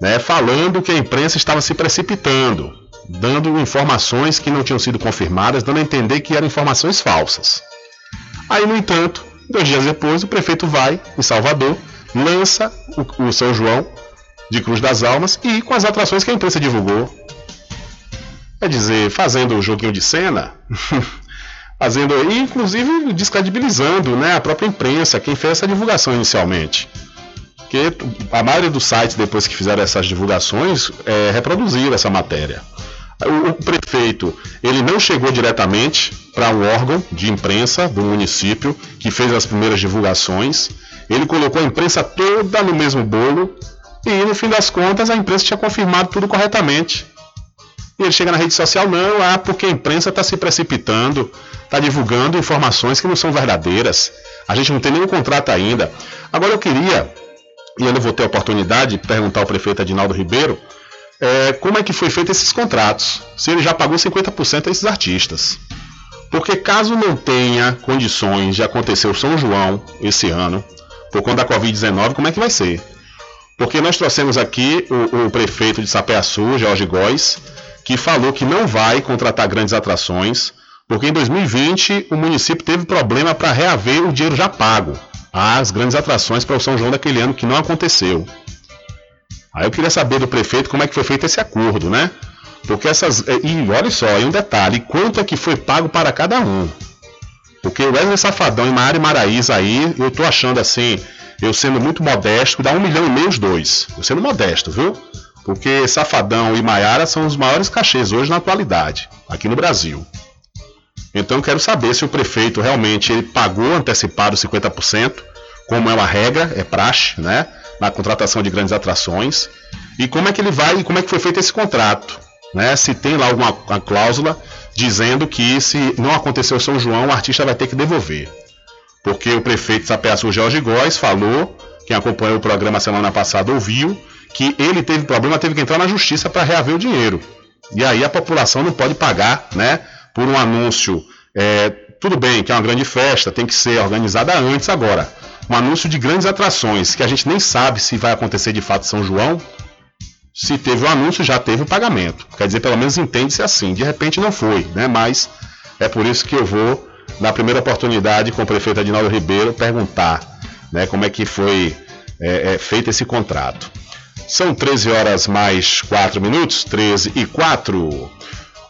né, falando que a imprensa estava se precipitando, dando informações que não tinham sido confirmadas, dando a entender que eram informações falsas. Aí, no entanto, dois dias depois, o prefeito vai em Salvador, lança o, o São João de Cruz das Almas e com as atrações que a imprensa divulgou. Quer dizer, fazendo o joguinho de cena, fazendo e inclusive descredibilizando né, a própria imprensa, quem fez essa divulgação inicialmente. Porque a maioria dos sites, depois que fizeram essas divulgações, é, reproduziram essa matéria. O, o prefeito ele não chegou diretamente para um órgão de imprensa do município que fez as primeiras divulgações. Ele colocou a imprensa toda no mesmo bolo e no fim das contas a imprensa tinha confirmado tudo corretamente. E ele chega na rede social, não, ah, porque a imprensa está se precipitando, está divulgando informações que não são verdadeiras. A gente não tem nenhum contrato ainda. Agora eu queria, e eu não vou ter a oportunidade de perguntar ao prefeito Adinaldo Ribeiro, é, como é que foi feito esses contratos, se ele já pagou 50% a esses artistas. Porque caso não tenha condições de acontecer o São João esse ano, por conta da Covid-19, como é que vai ser? Porque nós trouxemos aqui o, o prefeito de Sapé-Açu, Jorge Góes, que falou que não vai contratar grandes atrações, porque em 2020 o município teve problema para reaver o dinheiro já pago às grandes atrações para o São João daquele ano que não aconteceu. Aí eu queria saber do prefeito como é que foi feito esse acordo, né? Porque essas. E olha só, aí um detalhe: quanto é que foi pago para cada um? Porque o Wesley Safadão e Mari Maraíza aí, eu tô achando assim, eu sendo muito modesto, dá um milhão e meio os dois. Eu sendo modesto, viu? Porque Safadão e Maiara são os maiores cachês hoje na atualidade, aqui no Brasil. Então quero saber se o prefeito realmente ele pagou antecipado 50%, como é uma regra, é praxe, né? Na contratação de grandes atrações. E como é que ele vai, como é que foi feito esse contrato, né? Se tem lá alguma uma cláusula dizendo que se não aconteceu São João, o artista vai ter que devolver. Porque o prefeito de Sapeaçu, Jorge Góes, falou, quem acompanhou o programa semana passada ouviu, que ele teve problema, teve que entrar na justiça para reaver o dinheiro. E aí a população não pode pagar, né? Por um anúncio. É, tudo bem que é uma grande festa, tem que ser organizada antes agora. Um anúncio de grandes atrações, que a gente nem sabe se vai acontecer de fato São João. Se teve o anúncio, já teve o pagamento. Quer dizer, pelo menos entende-se assim. De repente não foi, né? Mas é por isso que eu vou, na primeira oportunidade, com o prefeito Adinaldo Ribeiro, perguntar né, como é que foi é, é, feito esse contrato. São 13 horas mais 4 minutos, 13 e 4.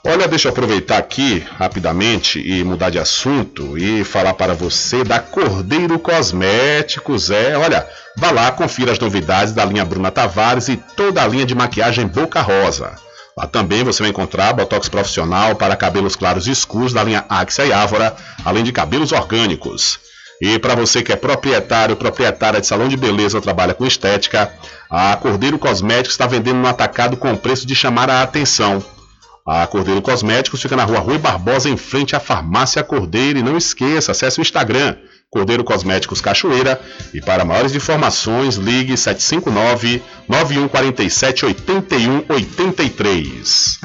Olha, deixa eu aproveitar aqui rapidamente e mudar de assunto e falar para você da Cordeiro Cosméticos. É, olha, vá lá, confira as novidades da linha Bruna Tavares e toda a linha de maquiagem Boca Rosa. Lá também você vai encontrar botox profissional para cabelos claros e escuros da linha Axia e Ávora, além de cabelos orgânicos. E para você que é proprietário, proprietária de salão de beleza trabalha com estética, a Cordeiro Cosméticos está vendendo no atacado com preço de chamar a atenção. A Cordeiro Cosméticos fica na rua Rui Barbosa, em frente à Farmácia Cordeiro. E não esqueça, acesse o Instagram, Cordeiro Cosméticos Cachoeira. E para maiores informações, ligue 759-9147-8183.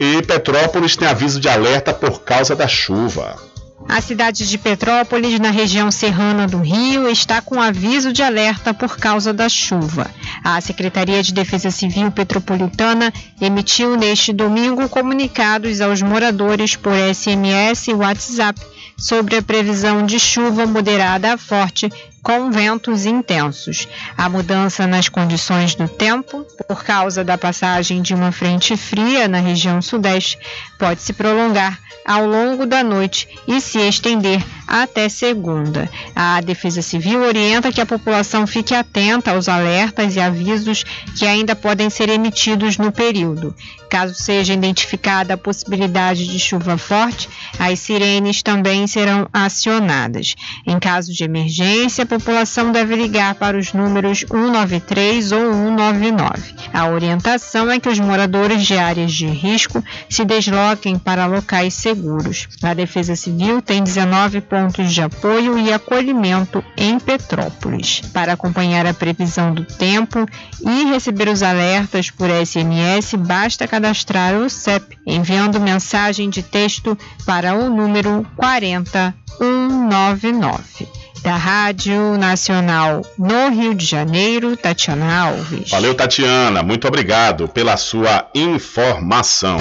E Petrópolis tem aviso de alerta por causa da chuva. A cidade de Petrópolis, na região serrana do Rio, está com aviso de alerta por causa da chuva. A Secretaria de Defesa Civil Petropolitana emitiu neste domingo comunicados aos moradores por SMS e WhatsApp sobre a previsão de chuva moderada a forte com ventos intensos. A mudança nas condições do tempo, por causa da passagem de uma frente fria na região sudeste, pode se prolongar ao longo da noite e se estender até segunda. A Defesa Civil orienta que a população fique atenta aos alertas e avisos que ainda podem ser emitidos no período. Caso seja identificada a possibilidade de chuva forte, as sirenes também serão acionadas. Em caso de emergência, população deve ligar para os números 193 ou 199. A orientação é que os moradores de áreas de risco se desloquem para locais seguros. A Defesa Civil tem 19 pontos de apoio e acolhimento em Petrópolis. Para acompanhar a previsão do tempo e receber os alertas por SMS, basta cadastrar o CEP enviando mensagem de texto para o número 40199. Da Rádio Nacional no Rio de Janeiro, Tatiana Alves. Valeu, Tatiana. Muito obrigado pela sua informação.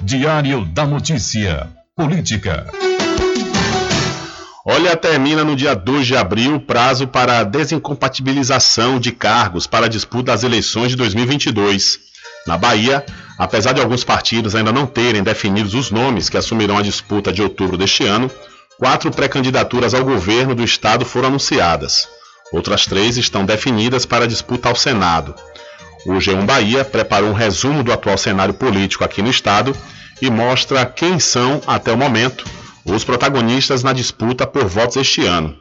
Diário da Notícia. Política. Olha, termina no dia 2 de abril o prazo para a desincompatibilização de cargos para a disputa das eleições de 2022. Na Bahia, apesar de alguns partidos ainda não terem definidos os nomes que assumirão a disputa de outubro deste ano, quatro pré-candidaturas ao governo do estado foram anunciadas. Outras três estão definidas para disputa ao Senado. O G1 Bahia preparou um resumo do atual cenário político aqui no estado e mostra quem são, até o momento, os protagonistas na disputa por votos este ano.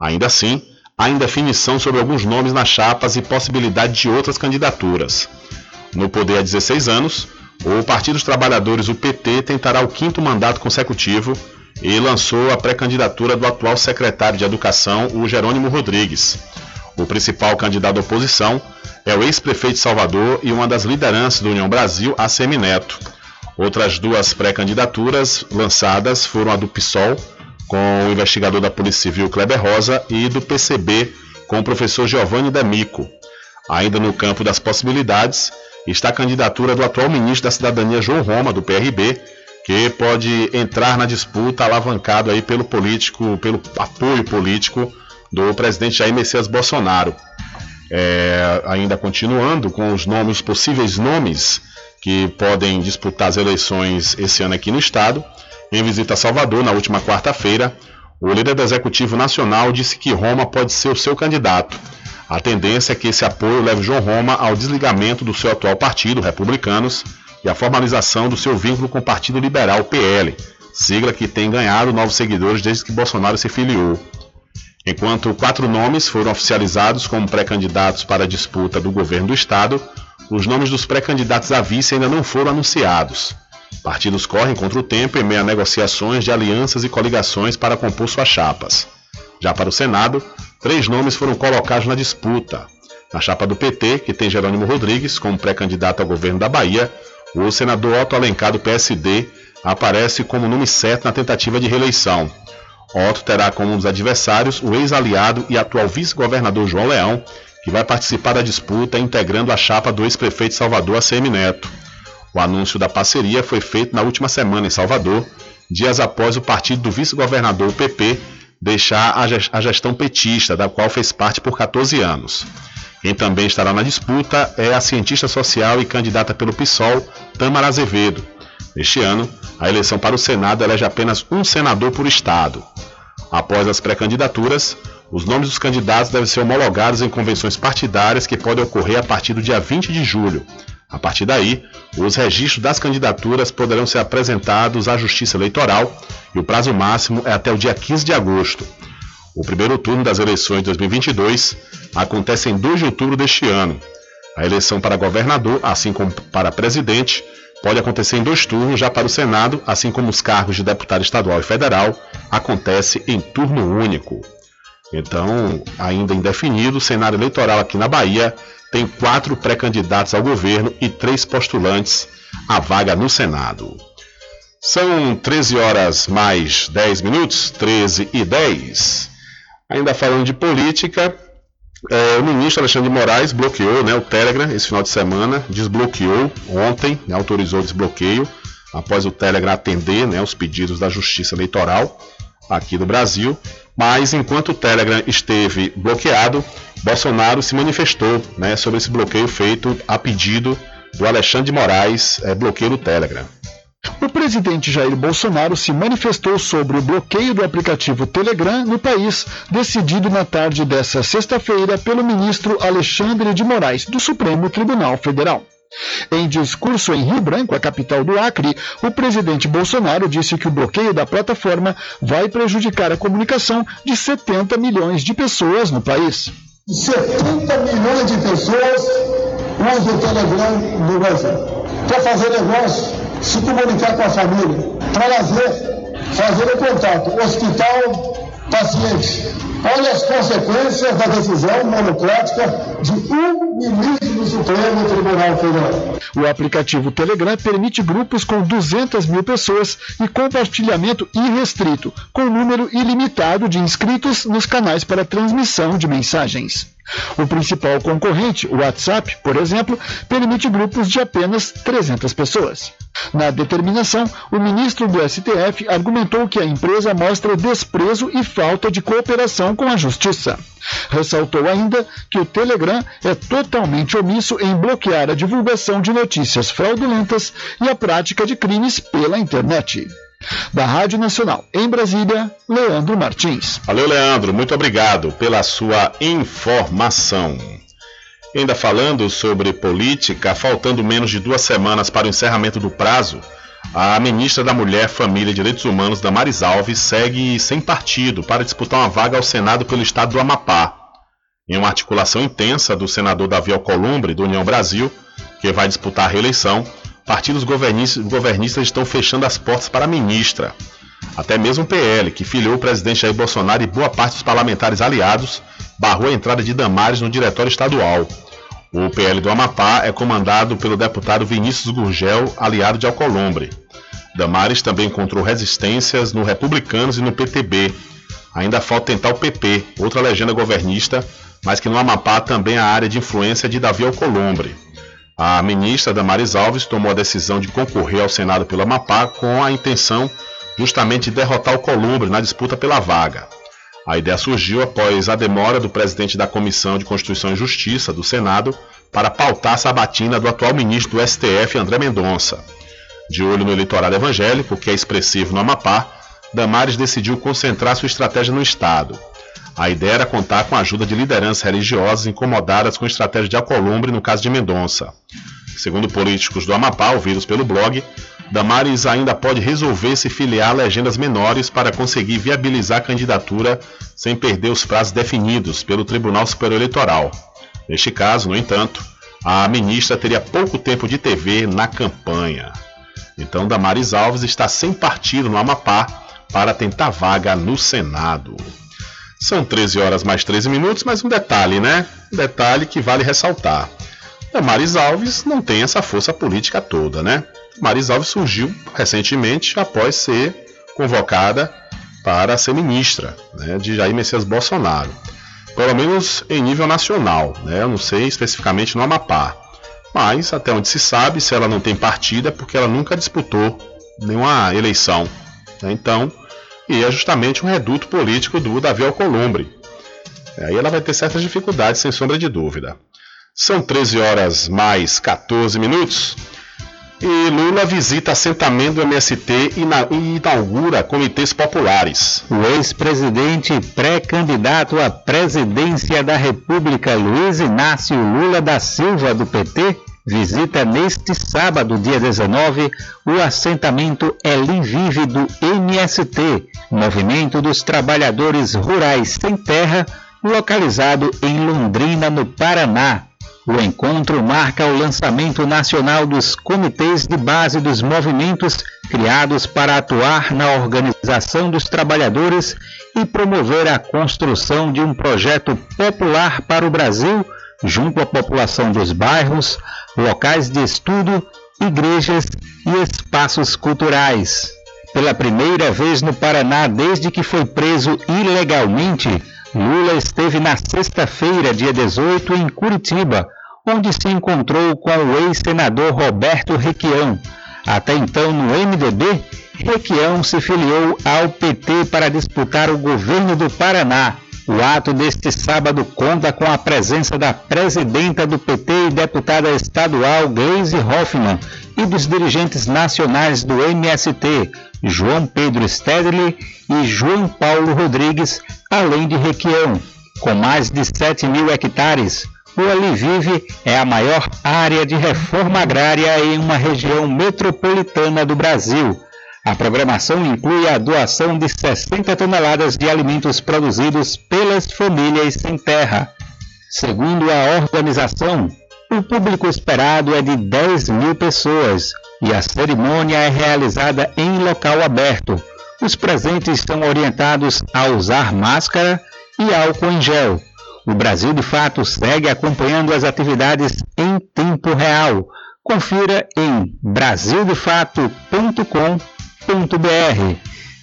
Ainda assim, há indefinição sobre alguns nomes nas chapas e possibilidade de outras candidaturas. No poder há 16 anos, o Partido dos Trabalhadores, o PT, tentará o quinto mandato consecutivo e lançou a pré-candidatura do atual secretário de Educação, o Jerônimo Rodrigues. O principal candidato à oposição é o ex-prefeito de Salvador e uma das lideranças do União Brasil, ACM Neto. Outras duas pré-candidaturas lançadas foram a do PSOL, com o investigador da Polícia Civil Kleber Rosa, e do PCB, com o professor Giovanni D'Amico. Ainda no campo das possibilidades está a candidatura do atual ministro da Cidadania, João Roma, do PRB, que pode entrar na disputa alavancado aí pelo político, pelo apoio político do presidente Jair Messias Bolsonaro. É, ainda continuando com os nomes, os possíveis nomes que podem disputar as eleições esse ano aqui no estado. Em visita a Salvador na última quarta-feira, o líder do Executivo Nacional disse que Roma pode ser o seu candidato. A tendência é que esse apoio leve João Roma ao desligamento do seu atual partido, Republicanos, e a formalização do seu vínculo com o Partido Liberal, PL, sigla que tem ganhado novos seguidores desde que Bolsonaro se filiou. Enquanto quatro nomes foram oficializados como pré-candidatos para a disputa do governo do estado, os nomes dos pré-candidatos a vice ainda não foram anunciados. Partidos correm contra o tempo em meio a negociações de alianças e coligações para compor suas chapas. Já para o Senado, três nomes foram colocados na disputa. Na chapa do PT, que tem Jerônimo Rodrigues como pré-candidato ao governo da Bahia, o senador Otto Alencar do PSD aparece como nome certo na tentativa de reeleição. Otto terá como um dos adversários o ex-aliado e atual vice-governador João Leão, que vai participar da disputa integrando a chapa do ex-prefeito de Salvador, ACM Neto. O anúncio da parceria foi feito na última semana em Salvador, dias após o partido do vice-governador PP deixar a gestão petista, da qual fez parte por 14 anos. Quem também estará na disputa é a cientista social e candidata pelo PSOL, Tamara Azevedo. Este ano, a eleição para o Senado elege apenas um senador por estado. Após as pré-candidaturas, os nomes dos candidatos devem ser homologados em convenções partidárias que podem ocorrer a partir do dia 20 de julho. A partir daí, os registros das candidaturas poderão ser apresentados à Justiça Eleitoral e o prazo máximo é até o dia 15 de agosto. O primeiro turno das eleições de 2022 acontece em 2 de outubro deste ano. A eleição para governador, assim como para presidente, pode acontecer em dois turnos, já para o Senado, assim como os cargos de deputado estadual e federal, acontece em turno único. Então, ainda indefinido, o cenário eleitoral aqui na Bahia tem quatro pré-candidatos ao governo e três postulantes à vaga no Senado. São 13 horas mais 10 minutos, 13 e 10. Ainda falando de política, é, o ministro Alexandre de Moraes bloqueou né, o Telegram esse final de semana, desbloqueou ontem, né, autorizou o desbloqueio, após o Telegram atender né, os pedidos da Justiça Eleitoral aqui do Brasil. Mas enquanto o Telegram esteve bloqueado, Bolsonaro se manifestou né, sobre esse bloqueio feito a pedido do Alexandre de Moraes, é, bloqueio do Telegram. O presidente Jair Bolsonaro se manifestou sobre o bloqueio do aplicativo Telegram no país, decidido na tarde desta sexta-feira pelo ministro Alexandre de Moraes, do Supremo Tribunal Federal. Em discurso em Rio Branco, a capital do Acre, o presidente Bolsonaro disse que o bloqueio da plataforma vai prejudicar a comunicação de 70 milhões de pessoas no país. 70 milhões de pessoas usam o Telegram no Brasil. Para fazer negócio, se comunicar com a família, trazer, fazer o contato, hospital, paciente. Olha as consequências da decisão monocrática de um ministro do Supremo Tribunal Federal. O aplicativo Telegram permite grupos com 200 mil pessoas e compartilhamento irrestrito, com número ilimitado de inscritos nos canais para transmissão de mensagens. O principal concorrente, o WhatsApp, por exemplo, permite grupos de apenas 300 pessoas. Na determinação, o ministro do STF argumentou que a empresa mostra desprezo e falta de cooperação com a justiça. Ressaltou ainda que o Telegram é totalmente omisso em bloquear a divulgação de notícias fraudulentas e a prática de crimes pela internet. Da Rádio Nacional em Brasília, Leandro Martins. Valeu, Leandro. Muito obrigado pela sua informação. Ainda falando sobre política, faltando menos de duas semanas para o encerramento do prazo, a ministra da Mulher, Família e Direitos Humanos, Damares Alves, segue sem partido para disputar uma vaga ao Senado pelo estado do Amapá. Em uma articulação intensa do senador Davi Alcolumbre, do União Brasil, que vai disputar a reeleição, partidos governistas, estão fechando as portas para a ministra. Até mesmo o PL, que filiou o presidente Jair Bolsonaro e boa parte dos parlamentares aliados, barrou a entrada de Damares no diretório estadual. O PL do Amapá é comandado pelo deputado Vinícius Gurgel, aliado de Alcolumbre. Damares também encontrou resistências no Republicanos e no PTB. Ainda falta tentar o PP, outra legenda governista, mas que no Amapá também é a área de influência de Davi Alcolumbre. A ministra Damares Alves tomou a decisão de concorrer ao Senado pelo Amapá com a intenção justamente de derrotar o Columbre na disputa pela vaga. A ideia surgiu após a demora do presidente da Comissão de Constituição e Justiça do Senado para pautar a sabatina do atual ministro do STF, André Mendonça. De olho no eleitorado evangélico, que é expressivo no Amapá, Damares decidiu concentrar sua estratégia no Estado. A ideia era contar com a ajuda de lideranças religiosas incomodadas com a estratégia de Alcolumbre no caso de Mendonça. Segundo políticos do Amapá, ouvidos pelo blog, Damares ainda pode resolver se filiar a legendas menores para conseguir viabilizar a candidatura sem perder os prazos definidos pelo Tribunal Superior Eleitoral. Neste caso, no entanto, a ministra teria pouco tempo de TV na campanha. Então, Damares Alves está sem partido no Amapá para tentar vaga no Senado. São 13 horas mais 13 minutos, mas um detalhe, né? Um detalhe que vale ressaltar. Damares Alves não tem essa força política toda, né? Damares Alves surgiu recentemente após ser convocada para ser ministra né, de Jair Messias Bolsonaro. Pelo menos em nível nacional, né? Eu não sei especificamente no Amapá. Mas, até onde se sabe, se ela não tem partida é porque ela nunca disputou nenhuma eleição. Né? Então, e é justamente um reduto político do Davi Alcolumbre. Aí ela vai ter certas dificuldades, sem sombra de dúvida. São 13 horas mais 14 minutos. E Lula visita assentamento do MST e inaugura comitês populares. O ex-presidente pré-candidato à presidência da República, Luiz Inácio Lula da Silva, do PT, visita neste sábado, dia 19, o assentamento Elim Vive do MST, Movimento dos Trabalhadores Rurais Sem Terra, localizado em Londrina, no Paraná. O encontro marca o lançamento nacional dos comitês de base dos movimentos criados para atuar na organização dos trabalhadores e promover a construção de um projeto popular para o Brasil, junto à população dos bairros, locais de estudo, igrejas e espaços culturais. Pela primeira vez no Paraná desde que foi preso ilegalmente, Lula esteve na sexta-feira, dia 18, em Curitiba, onde se encontrou com o ex-senador Roberto Requião. Até então, no MDB, Requião se filiou ao PT para disputar o governo do Paraná. O ato deste sábado conta com a presença da presidenta do PT e deputada estadual Gleisi Hoffmann e dos dirigentes nacionais do MST, João Pedro Stedley e João Paulo Rodrigues, além de Requião. Com mais de 7 mil hectares, o Alivive é a maior área de reforma agrária em uma região metropolitana do Brasil. A programação inclui a doação de 60 toneladas de alimentos produzidos pelas famílias sem terra. Segundo a organização, o público esperado é de 10 mil pessoas e a cerimônia é realizada em local aberto. Os presentes são orientados a usar máscara e álcool em gel. O Brasil de Fato segue acompanhando as atividades em tempo real. Confira em brasildefato.com.br.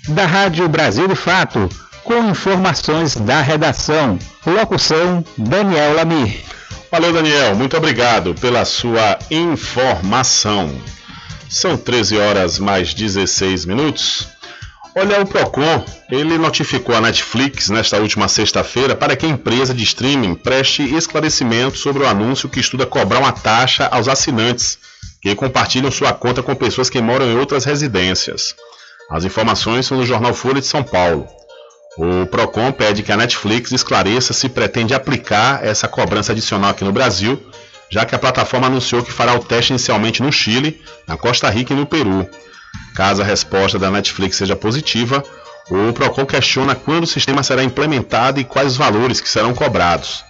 Da Rádio Brasil de Fato, com informações da redação. Locução Daniel Lamir. Valeu, Daniel. Muito obrigado pela sua informação. São 13 horas mais 16 minutos. Olha, o Procon, ele notificou a Netflix nesta última sexta-feira para que a empresa de streaming preste esclarecimento sobre o anúncio que estuda cobrar uma taxa aos assinantes que compartilham sua conta com pessoas que moram em outras residências. As informações são no jornal Folha de São Paulo. O Procon pede que a Netflix esclareça se pretende aplicar essa cobrança adicional aqui no Brasil, já que a plataforma anunciou que fará o teste inicialmente no Chile, na Costa Rica e no Peru. Caso a resposta da Netflix seja positiva, o Procon questiona quando o sistema será implementado e quais os valores que serão cobrados.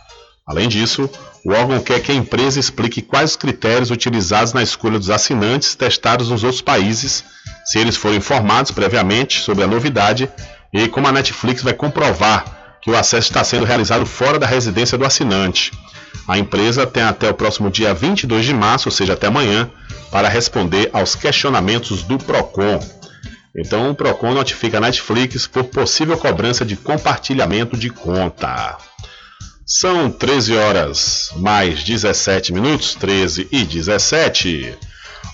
Além disso, o órgão quer que a empresa explique quais os critérios utilizados na escolha dos assinantes testados nos outros países, se eles forem informados previamente sobre a novidade e como a Netflix vai comprovar que o acesso está sendo realizado fora da residência do assinante. A empresa tem até o próximo dia 22 de março, ou seja, até amanhã, para responder aos questionamentos do Procon. Então, o Procon notifica a Netflix por possível cobrança de compartilhamento de conta. São 13 horas mais 17 minutos, 13 e 17.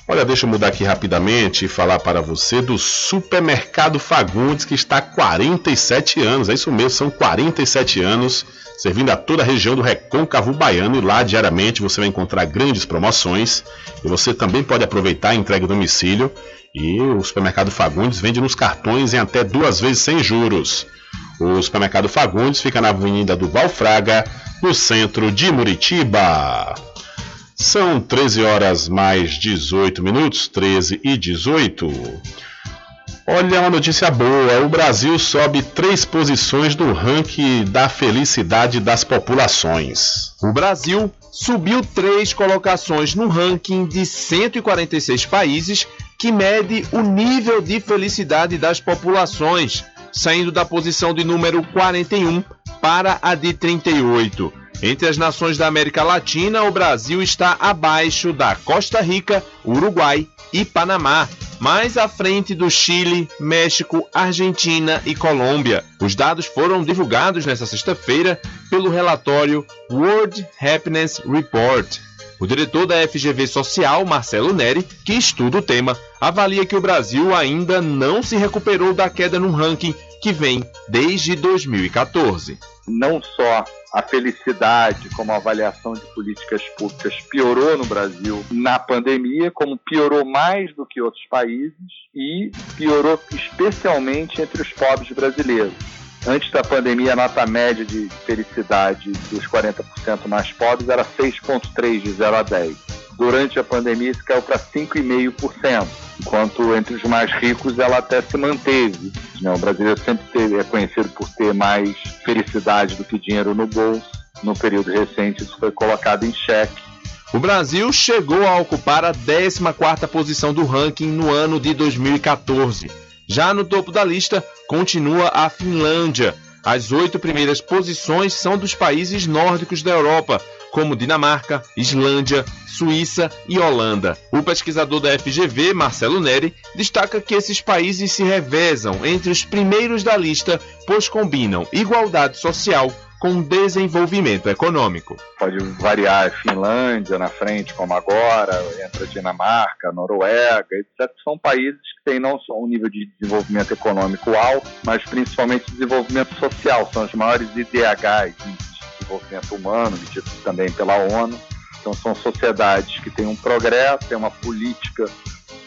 Olha, deixa eu mudar aqui rapidamente e falar para você do Supermercado Fagundes, que está há 47 anos. É isso mesmo, são 47 anos servindo a toda a região do Recôncavo Baiano e lá diariamente você vai encontrar grandes promoções e você também pode aproveitar a entrega do domicílio e o supermercado Fagundes vende nos cartões em até duas vezes sem juros. O supermercado Fagundes fica na Avenida do Valfraga, no centro de Muritiba. São 13 horas mais 18 minutos, 13 e 18. Olha uma notícia boa: o Brasil sobe três posições no ranking da felicidade das populações. O Brasil subiu três colocações no ranking de 146 países que mede o nível de felicidade das populações, saindo da posição de número 41 para a de 38. Entre as nações da América Latina, o Brasil está abaixo da Costa Rica, Uruguai e Panamá, mais à frente do Chile, México, Argentina e Colômbia. Os dados foram divulgados nesta sexta-feira pelo relatório World Happiness Report. O diretor da FGV Social, Marcelo Neri, que estuda o tema, avalia que o Brasil ainda não se recuperou da queda no ranking que vem desde 2014. Não só a felicidade como avaliação de políticas públicas piorou no Brasil na pandemia, como piorou mais do que outros países e piorou especialmente entre os pobres brasileiros. Antes da pandemia, a nota média de felicidade dos 40% mais pobres era 6,3 de 0 a 10. Durante a pandemia, isso caiu para 5,5%, enquanto entre os mais ricos ela até se manteve. Né? O brasileiro sempre é conhecido por ter mais felicidade do que dinheiro no bolso. No período recente, isso foi colocado em xeque. O Brasil chegou a ocupar a 14ª posição do ranking no ano de 2014. Já no topo da lista continua a Finlândia. As oito primeiras posições são dos países nórdicos da Europa, como Dinamarca, Islândia, Suíça e Holanda. O pesquisador da FGV, Marcelo Neri, destaca que esses países se revezam entre os primeiros da lista, pois combinam igualdade social com desenvolvimento econômico. Pode variar Finlândia na frente, como agora, entra Dinamarca, Noruega, etc. São países que têm não só um nível de desenvolvimento econômico alto, mas principalmente desenvolvimento social. São os maiores IDHs, de desenvolvimento humano, medidos também pela ONU. Então são sociedades que têm um progresso, têm uma política,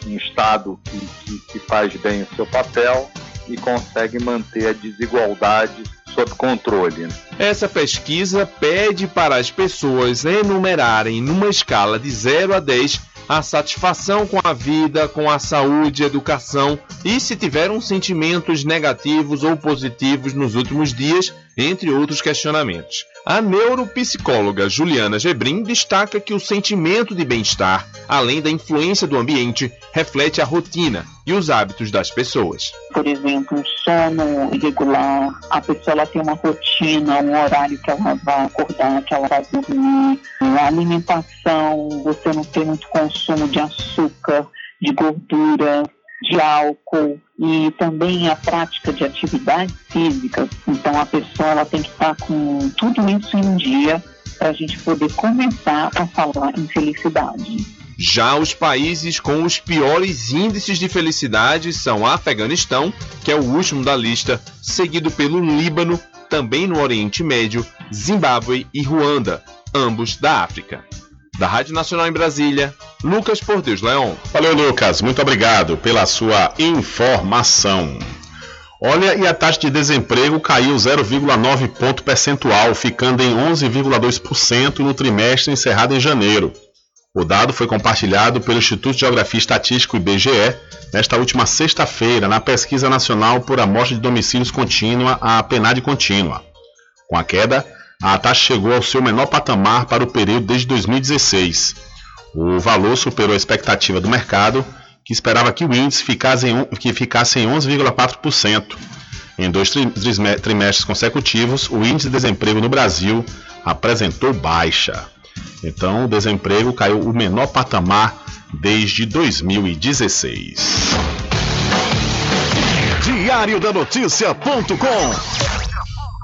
um Estado que, que, que faz bem o seu papel e consegue manter a desigualdade sob controle. Essa pesquisa pede para as pessoas enumerarem numa escala de 0 a 10 a satisfação com a vida, com a saúde, educação e se tiveram sentimentos negativos ou positivos nos últimos dias, entre outros questionamentos. A neuropsicóloga Juliana Gebrim destaca que o sentimento de bem-estar, além da influência do ambiente, reflete a rotina e os hábitos das pessoas. Por exemplo, um sono irregular, a pessoa ela tem uma rotina, um horário que ela vai acordar, que ela vai dormir, a alimentação, você não tem muito consumo de açúcar, de gordura, de álcool e também a prática de atividades físicas. Então a pessoa ela tem que estar com tudo isso em dia para a gente poder começar a falar em felicidade. Já os países com os piores índices de felicidade são Afeganistão, que é o último da lista, seguido pelo Líbano, também no Oriente Médio, Zimbábue e Ruanda, ambos da África. Da Rádio Nacional em Brasília, Lucas Por Deus Leão. Valeu, Lucas. Muito obrigado pela sua informação. Olha, e a taxa de desemprego caiu 0,9 ponto percentual, ficando em 11,2% no trimestre encerrado em janeiro. O dado foi compartilhado pelo Instituto de Geografia e Estatística IBGE nesta última sexta-feira na Pesquisa Nacional por Amostra de Domicílios Contínua, a PNAD Contínua. Com a queda, a taxa chegou ao seu menor patamar para o período desde 2016. O valor superou a expectativa do mercado, que esperava que o índice ficasse em, que ficasse em 11,4%. Em dois trimestres consecutivos, o índice de desemprego no Brasil apresentou baixa. Então, o desemprego caiu o menor patamar desde 2016. Diário da Notícia.com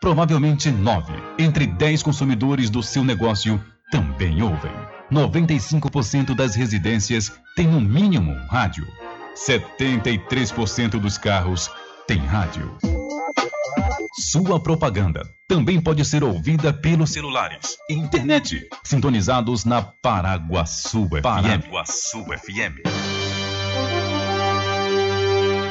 Provavelmente nove entre dez consumidores do seu negócio também ouvem. 95% das residências têm no mínimo um rádio. 73% dos carros têm rádio. Sua propaganda também pode ser ouvida pelos celulares e internet, sintonizados na Paraguaçu FM. Paraguaçu FM.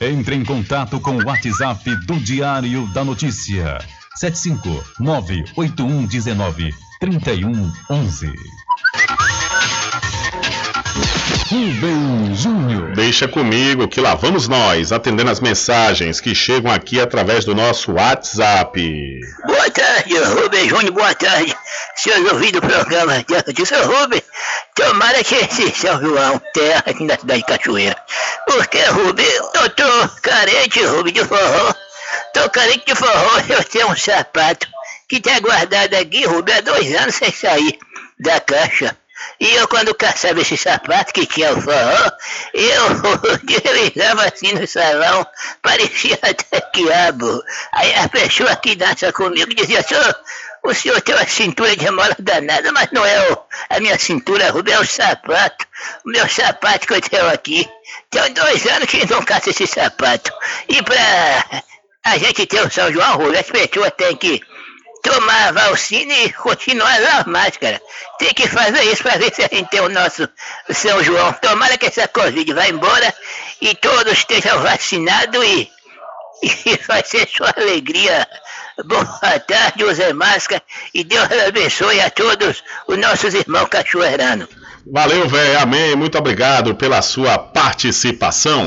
Entre em contato com o WhatsApp do Diário da Notícia. 759-8119-3111. Rubem Júnior. Deixa comigo que lá vamos nós, atendendo as mensagens que chegam aqui através do nosso WhatsApp. Boa tarde, Rubem Júnior, boa tarde. Seus ouvidos do programa de notícia, Rubem, tomara que esse São João terra aqui na cidade de Cachoeira. Porque, Rubem, eu tô carente, Rubem, de forró. Tô carente de forró, eu tenho um sapato que tá guardado aqui, Rubem, há dois anos sem sair da caixa. E eu, quando caçava esse sapato que tinha o forró, eu deslizava assim no salão, parecia até quiabo. Aí a pessoa que dança comigo dizia, senhor, o senhor tem uma cintura de mola danada, mas não é o, a minha cintura, Rubem, é o sapato. O meu sapato que eu tenho aqui. Tem dois anos que não caça esse sapato. E pra a gente ter o São João, Rubem, as pessoas têm que tomar vacina e continuar a usar máscara. Tem que fazer isso para ver se a gente tem o nosso São João. Tomara que essa Covid vá embora e todos estejam vacinados e, e vai ser sua alegria. Boa tarde, use máscara e Deus abençoe a todos os nossos irmãos cachoeiranos. Valeu, velho. Amém. Muito obrigado pela sua participação.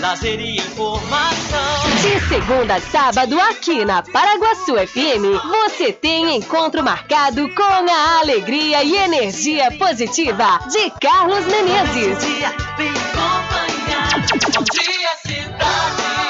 Lazer e informação. De segunda a sábado, aqui na Paraguaçu FM, você tem encontro marcado com a alegria e energia positiva de Carlos Menezes. Vem acompanhar. Bom dia, cidade.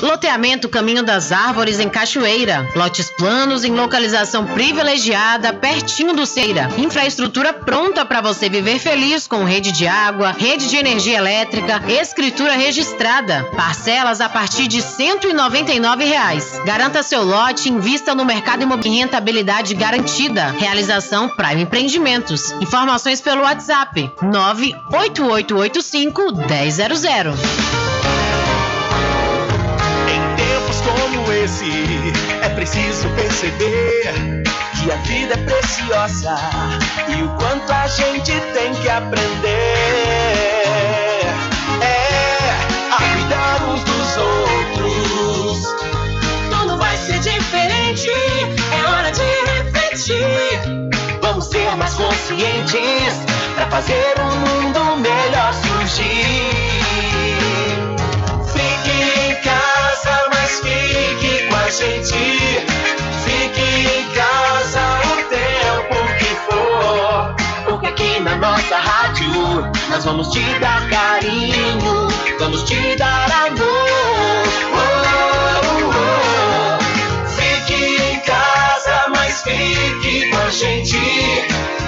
Loteamento Caminho das Árvores em Cachoeira. Lotes planos em localização privilegiada, pertinho do Ceira. Infraestrutura pronta para você viver feliz com rede de água, rede de energia elétrica, escritura registrada. Parcelas a partir de 199 reais. Garanta seu lote invista no mercado imobiliário rentabilidade garantida. Realização Prime Empreendimentos. Informações pelo WhatsApp 98885 1000. Esse, é preciso perceber que a vida é preciosa e o quanto a gente tem que aprender. É a cuidar uns dos outros. Tudo vai ser diferente, é hora de refletir. Vamos ser mais conscientes para fazer um mundo melhor surgir. Gente. Fique em casa o tempo que for. Porque aqui na nossa rádio nós vamos te dar carinho, vamos te dar amor. Oh, oh, oh. Fique em casa, mas fique com a gente.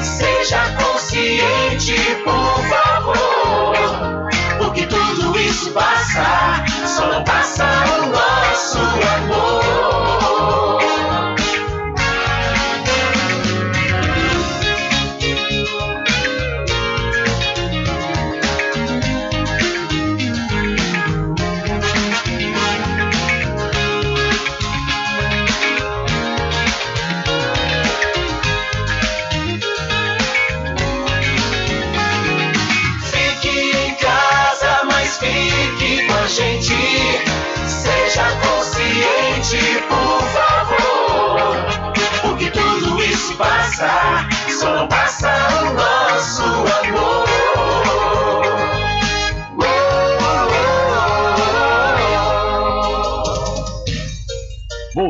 Seja consciente, por favor. Porque tudo isso passa, só não passa o nosso amor.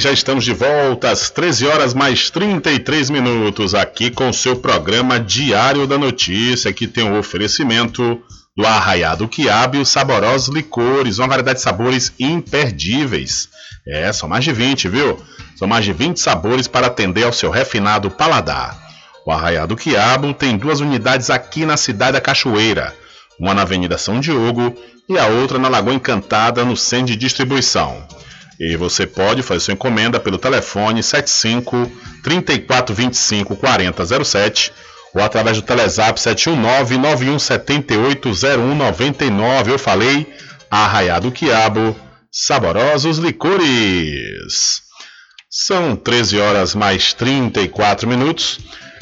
Já estamos de volta às 13 horas mais 33 minutos aqui com o seu programa Diário da Notícia, que tem o um oferecimento do Arraiado Quiabo e os saborosos licores, uma variedade de sabores imperdíveis. É, são mais de 20, viu? São mais de 20 sabores para atender ao seu refinado paladar. O Arraiado Quiabo tem duas unidades aqui na cidade da Cachoeira, uma na Avenida São Diogo e a outra na Lagoa Encantada, no centro de distribuição. E você pode fazer sua encomenda pelo telefone 75 3425 4007 ou através do Telezap 719 9178 0199. Eu falei Arraiado Quiabo, saborosos licores. São 13 horas mais 34 minutos.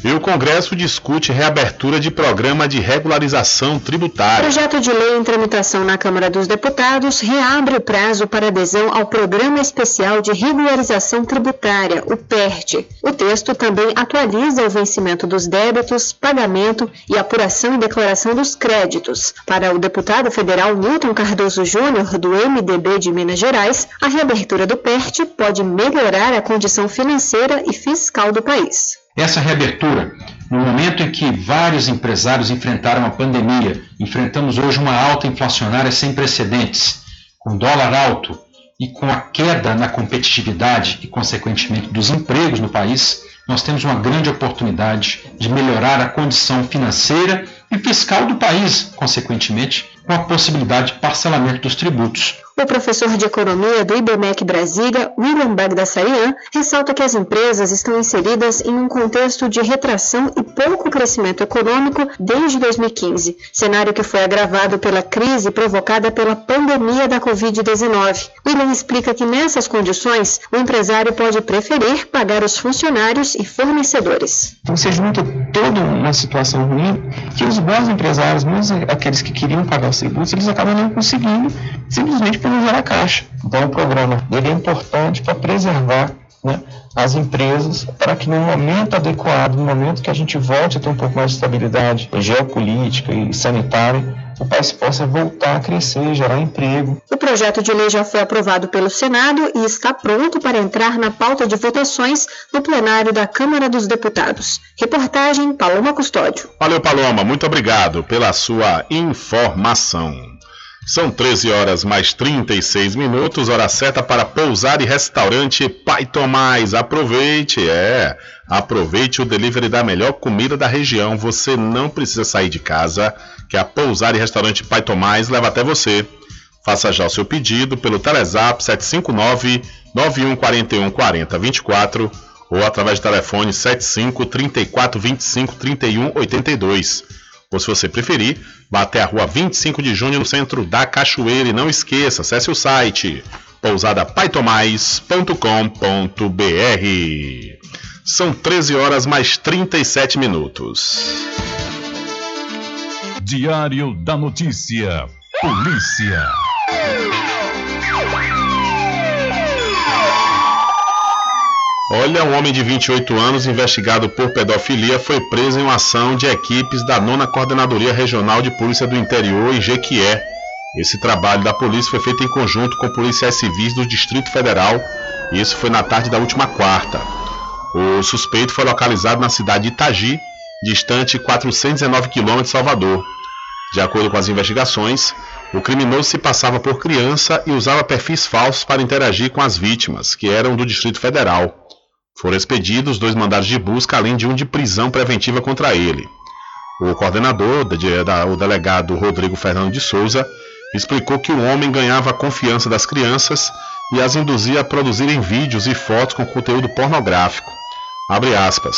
E o Congresso discute reabertura de programa de regularização tributária. O projeto de lei em tramitação na Câmara dos Deputados reabre o prazo para adesão ao Programa Especial de Regularização Tributária, o PERT. O texto também atualiza o vencimento dos débitos, pagamento e apuração e declaração dos créditos. Para o deputado federal Milton Cardoso Júnior, do MDB de Minas Gerais, a reabertura do PERT pode melhorar a condição financeira e fiscal do país. Essa reabertura, no momento em que vários empresários enfrentaram a pandemia, enfrentamos hoje uma alta inflacionária sem precedentes, com dólar alto e com a queda na competitividade e, consequentemente, dos empregos no país, nós temos uma grande oportunidade de melhorar a condição financeira e fiscal do país, consequentemente, com a possibilidade de parcelamento dos tributos. O professor de economia do IBMEC Brasília, William Bagdasarian, ressalta que as empresas estão inseridas em um contexto de retração e pouco crescimento econômico desde 2015, cenário que foi agravado pela crise provocada pela pandemia da Covid-19. William explica que nessas condições, o empresário pode preferir pagar os funcionários e fornecedores. Então você junta toda uma situação ruim que os bons empresários, mesmo aqueles que queriam pagar os tributos, eles acabam não conseguindo, simplesmente não gerar caixa. Então o programa ele é importante para preservar né, as empresas para que no momento adequado, no momento que a gente volte a ter um pouco mais de estabilidade geopolítica e sanitária, o país possa voltar a crescer, gerar emprego. O projeto de lei já foi aprovado pelo Senado e está pronto para entrar na pauta de votações no plenário da Câmara dos Deputados. Reportagem Paloma Custódio. Valeu, Paloma. Muito obrigado pela sua informação. São 13 horas mais 36 minutos, hora certa para pousar e restaurante Pai Tomás. Aproveite, é. Aproveite o delivery da melhor comida da região. Você não precisa sair de casa, que a pousar e restaurante Pai Tomás leva até você. Faça já o seu pedido pelo Telezap 759 9141 4024 ou através do telefone 75 34 25 31 82. Ou se você preferir, vá até a rua 25 de junho no centro da Cachoeira e não esqueça, acesse o site pousadapaitomais.com.br. São 13 horas mais 37 minutos. Diário da Notícia. Polícia. Olha, um homem de 28 anos investigado por pedofilia foi preso em uma ação de equipes da nona Coordenadoria Regional de Polícia do Interior em Jequié. Esse trabalho da polícia foi feito em conjunto com policiais civis do Distrito Federal isso foi na tarde da última quarta. O suspeito foi localizado na cidade de Itagi, distante 419 quilômetros de Salvador. De acordo com as investigações, o criminoso se passava por criança e usava perfis falsos para interagir com as vítimas, que eram do Distrito Federal. Foram expedidos dois mandados de busca, além de um de prisão preventiva contra ele. O coordenador, o delegado Rodrigo Fernando de Souza, explicou que o homem ganhava a confiança das crianças e as induzia a produzirem vídeos e fotos com conteúdo pornográfico. Aspas,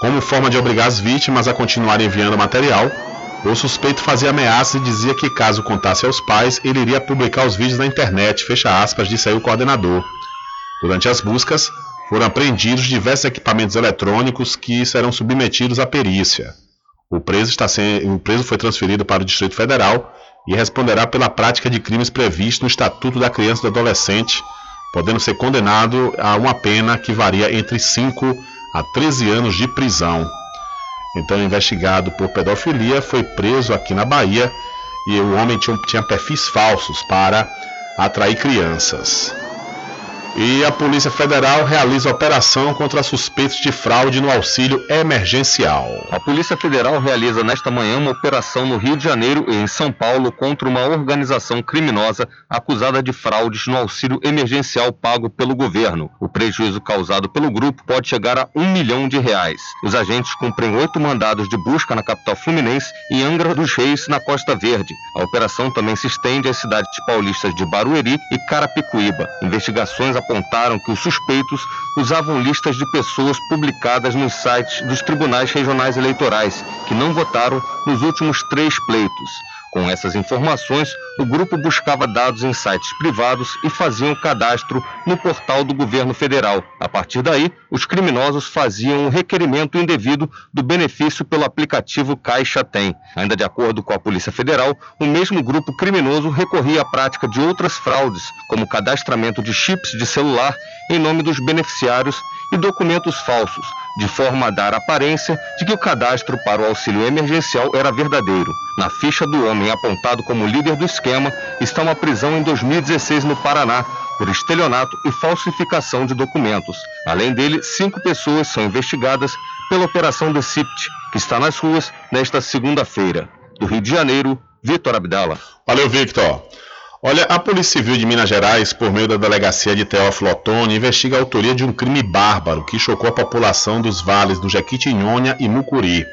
Como forma de obrigar as vítimas a continuarem enviando material, o suspeito fazia ameaças e dizia que caso contasse aos pais, ele iria publicar os vídeos na internet, fecha aspas, disse aí o coordenador. Durante as buscas, foram apreendidos diversos equipamentos eletrônicos que serão submetidos à perícia. O preso, está sendo, o preso foi transferido para o Distrito Federal e responderá pela prática de crimes previstos no Estatuto da Criança e do Adolescente, podendo ser condenado a uma pena que varia entre 5 a 13 anos de prisão. Então, investigado por pedofilia, foi preso aqui na Bahia e o homem tinha, tinha perfis falsos para atrair crianças. E a Polícia Federal realiza operação contra suspeitos de fraude no auxílio emergencial. A Polícia Federal realiza nesta manhã uma operação no Rio de Janeiro e em São Paulo contra uma organização criminosa acusada de fraudes no auxílio emergencial pago pelo governo. O prejuízo causado pelo grupo pode chegar a um milhão de reais. Os agentes cumprem oito mandados de busca na capital fluminense e Angra dos Reis, na Costa Verde. A operação também se estende às cidades paulistas de Barueri e Carapicuíba. Investigações apontaram que os suspeitos usavam listas de pessoas publicadas nos sites dos tribunais regionais eleitorais que não votaram nos últimos três pleitos. Com essas informações, o grupo buscava dados em sites privados e fazia um cadastro no portal do governo federal. A partir daí, os criminosos faziam o requerimento indevido do benefício pelo aplicativo Caixa Tem. Ainda de acordo com a Polícia Federal, o mesmo grupo criminoso recorria à prática de outras fraudes, como cadastramento de chips de celular em nome dos beneficiários e documentos falsos, de forma a dar aparência de que o cadastro para o auxílio emergencial era verdadeiro. Na ficha do homem apontado como líder do esquema está uma prisão em 2016 no Paraná por estelionato e falsificação de documentos. Além dele, cinco pessoas são investigadas pela Operação Decipt, que está nas ruas nesta segunda-feira. Do Rio de Janeiro, Vitor Abdala. Valeu, Victor. Olha, a Polícia Civil de Minas Gerais, por meio da delegacia de Teófilo Otoni, investiga a autoria de um crime bárbaro que chocou a população dos vales do Jequitinhonha e Mucuri.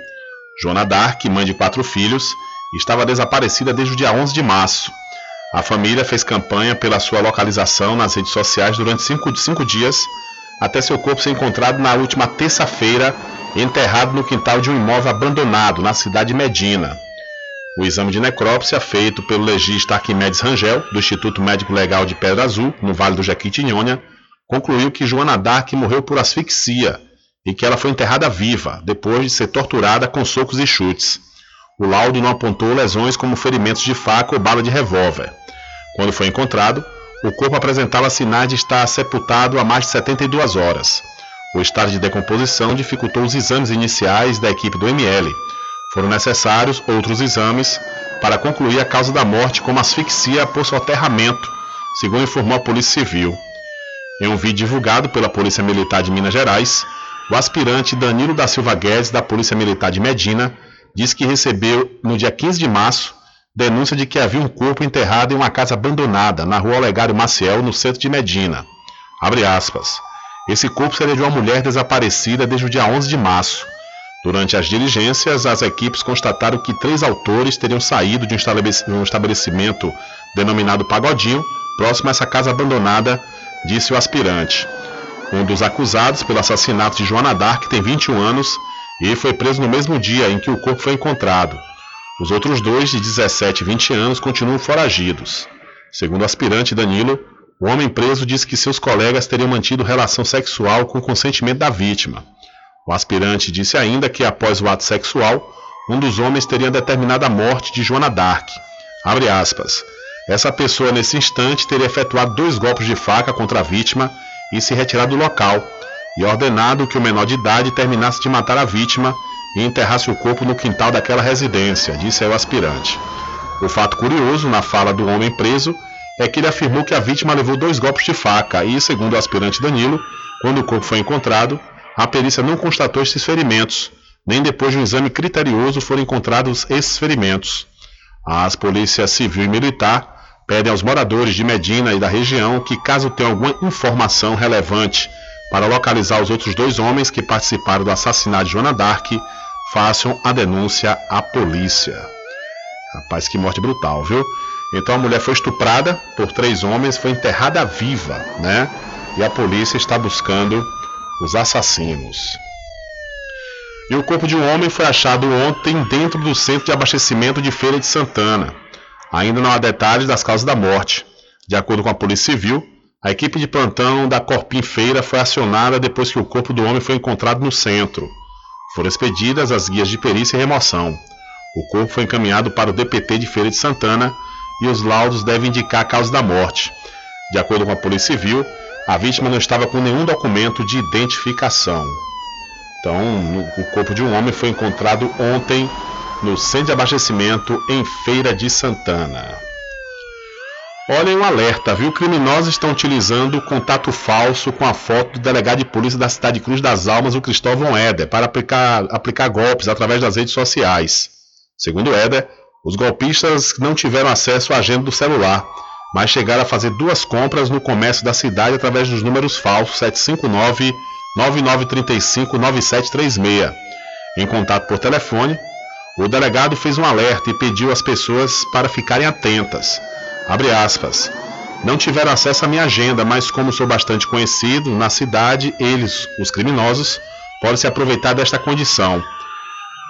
Joana Dark, mãe de quatro filhos, estava desaparecida desde o dia 11 de março. A família fez campanha pela sua localização nas redes sociais durante cinco, cinco dias, até seu corpo ser encontrado na última terça-feira, enterrado no quintal de um imóvel abandonado na cidade de Medina. O exame de necrópsia feito pelo legista Arquimedes Rangel, do Instituto Médico Legal de Pedra Azul, no Vale do Jequitinhonha, concluiu que Joana Dark morreu por asfixia e que ela foi enterrada viva, depois de ser torturada com socos e chutes. O laudo não apontou lesões como ferimentos de faca ou bala de revólver. Quando foi encontrado, o corpo apresentava sinais de estar sepultado há mais de 72 horas. O estado de decomposição dificultou os exames iniciais da equipe do ML, foram necessários outros exames para concluir a causa da morte como asfixia por soterramento, segundo informou a Polícia Civil. Em um vídeo divulgado pela Polícia Militar de Minas Gerais, o aspirante Danilo da Silva Guedes, da Polícia Militar de Medina, disse que recebeu, no dia 15 de março, denúncia de que havia um corpo enterrado em uma casa abandonada na rua Olegário Maciel, no centro de Medina. Abre aspas. Esse corpo seria de uma mulher desaparecida desde o dia 11 de março. Durante as diligências, as equipes constataram que três autores teriam saído de um estabelecimento denominado Pagodinho, próximo a essa casa abandonada, disse o aspirante. Um dos acusados pelo assassinato de Joana Dark tem 21 anos e foi preso no mesmo dia em que o corpo foi encontrado. Os outros dois, de 17 e 20 anos, continuam foragidos. Segundo o aspirante Danilo, o homem preso disse que seus colegas teriam mantido relação sexual com o consentimento da vítima. O aspirante disse ainda que após o ato sexual, um dos homens teria determinado a morte de Joana Dark. Abre aspas. Essa pessoa nesse instante teria efetuado dois golpes de faca contra a vítima e se retirado do local, e ordenado que o menor de idade terminasse de matar a vítima e enterrasse o corpo no quintal daquela residência, disse o aspirante. O fato curioso na fala do homem preso é que ele afirmou que a vítima levou dois golpes de faca e, segundo o aspirante Danilo, quando o corpo foi encontrado, a perícia não constatou esses ferimentos, nem depois de um exame criterioso foram encontrados esses ferimentos. As polícias civil e militar pedem aos moradores de Medina e da região que, caso tenham alguma informação relevante para localizar os outros dois homens que participaram do assassinato de Joana Dark, façam a denúncia à polícia. Rapaz, que morte brutal, viu? Então a mulher foi estuprada por três homens, foi enterrada viva, né? E a polícia está buscando os assassinos. E o corpo de um homem foi achado ontem dentro do centro de abastecimento de Feira de Santana. Ainda não há detalhes das causas da morte. De acordo com a Polícia Civil, a equipe de plantão da Corpim Feira foi acionada depois que o corpo do homem foi encontrado no centro. Foram expedidas as guias de perícia e remoção. O corpo foi encaminhado para o DPT de Feira de Santana e os laudos devem indicar a causa da morte. De acordo com a Polícia Civil, a vítima não estava com nenhum documento de identificação. Então, o corpo de um homem foi encontrado ontem no centro de abastecimento em Feira de Santana. Olhem um alerta, viu? Criminosos estão utilizando contato falso com a foto do delegado de polícia da cidade de Cruz das Almas, o Cristóvão Éder, para aplicar, aplicar golpes através das redes sociais. Segundo Éder, os golpistas não tiveram acesso à agenda do celular, mas chegaram a fazer duas compras no comércio da cidade através dos números falsos 759 9935 9736. Em contato por telefone, o delegado fez um alerta e pediu às pessoas para ficarem atentas. Abre aspas. Não tiveram acesso à minha agenda, mas como sou bastante conhecido na cidade, eles, os criminosos, podem se aproveitar desta condição.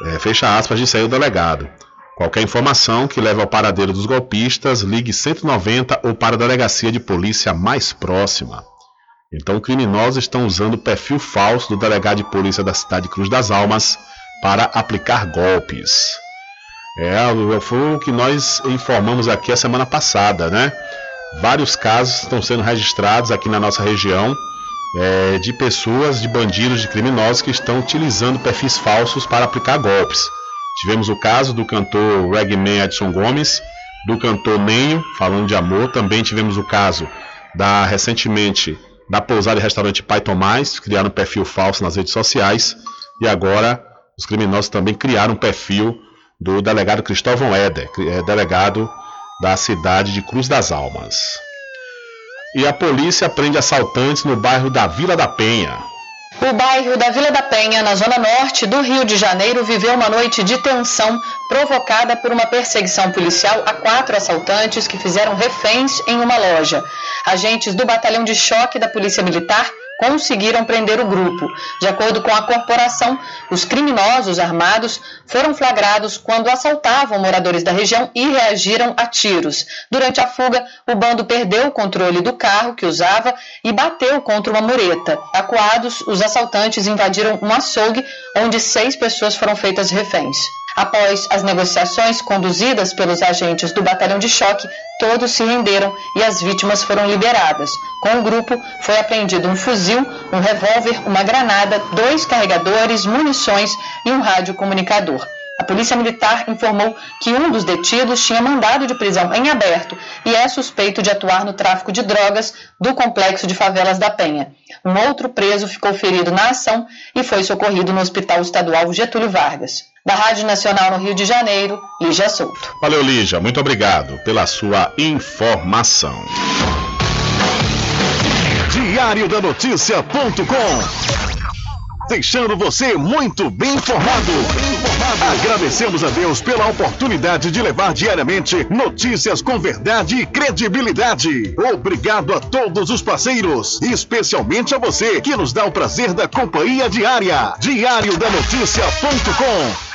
É, fecha aspas, disse aí o delegado. Qualquer informação que leve ao paradeiro dos golpistas, ligue 190 ou para a delegacia de polícia mais próxima. Então, criminosos estão usando o perfil falso do delegado de polícia da cidade Cruz das Almas para aplicar golpes. É, foi o que nós informamos aqui a semana passada, né? Vários casos estão sendo registrados aqui na nossa região é, de pessoas, de bandidos, de criminosos que estão utilizando perfis falsos para aplicar golpes. Tivemos o caso do cantor Regman Edson Gomes, do cantor Nenho, falando de amor. Também tivemos o caso da recentemente da pousada e restaurante Pai Tomás, criaram um perfil falso nas redes sociais. E agora os criminosos também criaram um perfil do delegado Cristóvão Éder, é delegado da cidade de Cruz das Almas. E a polícia prende assaltantes no bairro da Vila da Penha. O bairro da Vila da Penha, na zona norte do Rio de Janeiro, viveu uma noite de tensão provocada por uma perseguição policial a quatro assaltantes que fizeram reféns em uma loja. Agentes do batalhão de choque da Polícia Militar conseguiram prender o grupo. De acordo com a corporação, os criminosos armados foram flagrados quando assaltavam moradores da região e reagiram a tiros. Durante a fuga, o bando perdeu o controle do carro que usava e bateu contra uma mureta. Acuados, os assaltantes invadiram um açougue onde seis pessoas foram feitas reféns. Após as negociações conduzidas pelos agentes do batalhão de choque, todos se renderam e as vítimas foram liberadas. Com o grupo, foi apreendido um fuzil, um revólver, uma granada, dois carregadores, munições e um rádio comunicador. A Polícia Militar informou que um dos detidos tinha mandado de prisão em aberto e é suspeito de atuar no tráfico de drogas do complexo de favelas da Penha. Um outro preso ficou ferido na ação e foi socorrido no Hospital Estadual Getúlio Vargas. Da Rádio Nacional no Rio de Janeiro, Lígia Souto. Valeu, Lígia. Muito obrigado pela sua informação. Diário da Notícia.com deixando você muito bem informado. Agradecemos a Deus pela oportunidade de levar diariamente notícias com verdade e credibilidade. Obrigado a todos os parceiros, especialmente a você que nos dá o prazer da companhia diária. Diário da Notícia.com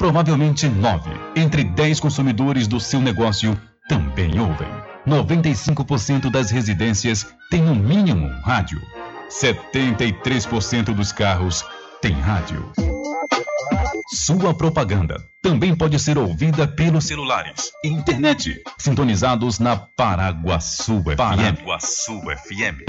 Provavelmente nove entre dez consumidores do seu negócio também ouvem. 95% das residências têm no mínimo um rádio. 73% dos carros têm rádio. Sua propaganda também pode ser ouvida pelos celulares e internet, sintonizados na Paraguaçu FM. Paraguaçu FM.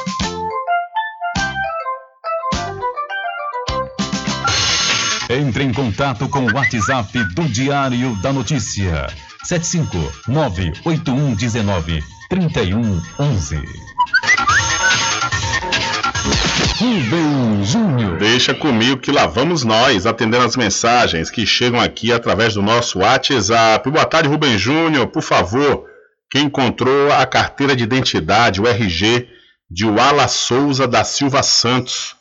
Entre em contato com o WhatsApp do Diário da Notícia. 759-8119-3111. Rubem Júnior. Deixa comigo que lá vamos nós, atendendo as mensagens que chegam aqui através do nosso WhatsApp. Boa tarde, Rubem Júnior. Por favor, quem encontrou a carteira de identidade, o RG, de Wala Souza da Silva Santos.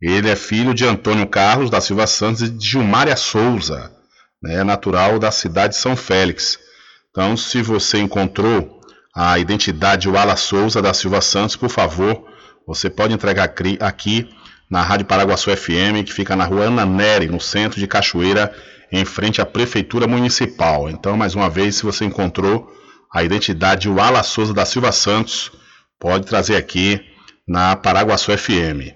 Ele é filho de Antônio Carlos da Silva Santos e de Gilmária Souza, né, natural da cidade de São Félix. Então, se você encontrou a identidade Wala Souza da Silva Santos, por favor, você pode entregar aqui na Rádio Paraguaçu FM, que fica na rua Ana Nery, no centro de Cachoeira, em frente à Prefeitura Municipal. Então, mais uma vez, se você encontrou a identidade Wala Souza da Silva Santos, pode trazer aqui na Paraguaçu FM.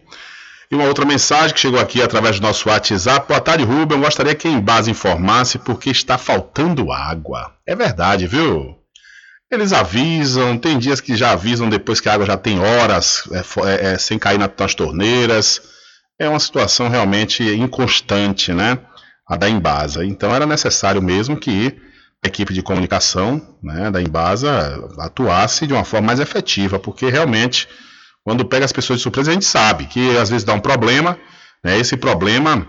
Uma outra mensagem que chegou aqui através do nosso WhatsApp. Boa tarde, Rubem. Gostaria que a Embasa informasse porque está faltando água. É verdade, viu? Eles avisam, tem dias que já avisam depois que a água já tem horas é, é, é, sem cair na- nas torneiras. É uma situação realmente inconstante, né? A da Embasa. Então era necessário mesmo que a equipe de comunicação né, da Embasa atuasse de uma forma mais efetiva, porque realmente quando pega as pessoas de surpresa, a gente sabe que às vezes dá um problema, né? Esse problema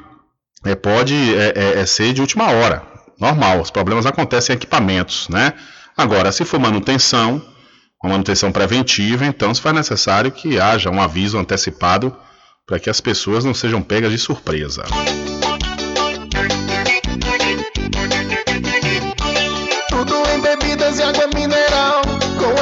é, pode é, é, é ser de última hora, normal. Os problemas acontecem em equipamentos, né? Agora, se for manutenção, uma manutenção preventiva, então se faz necessário que haja um aviso antecipado para que as pessoas não sejam pegas de surpresa. Tudo em bebidas e água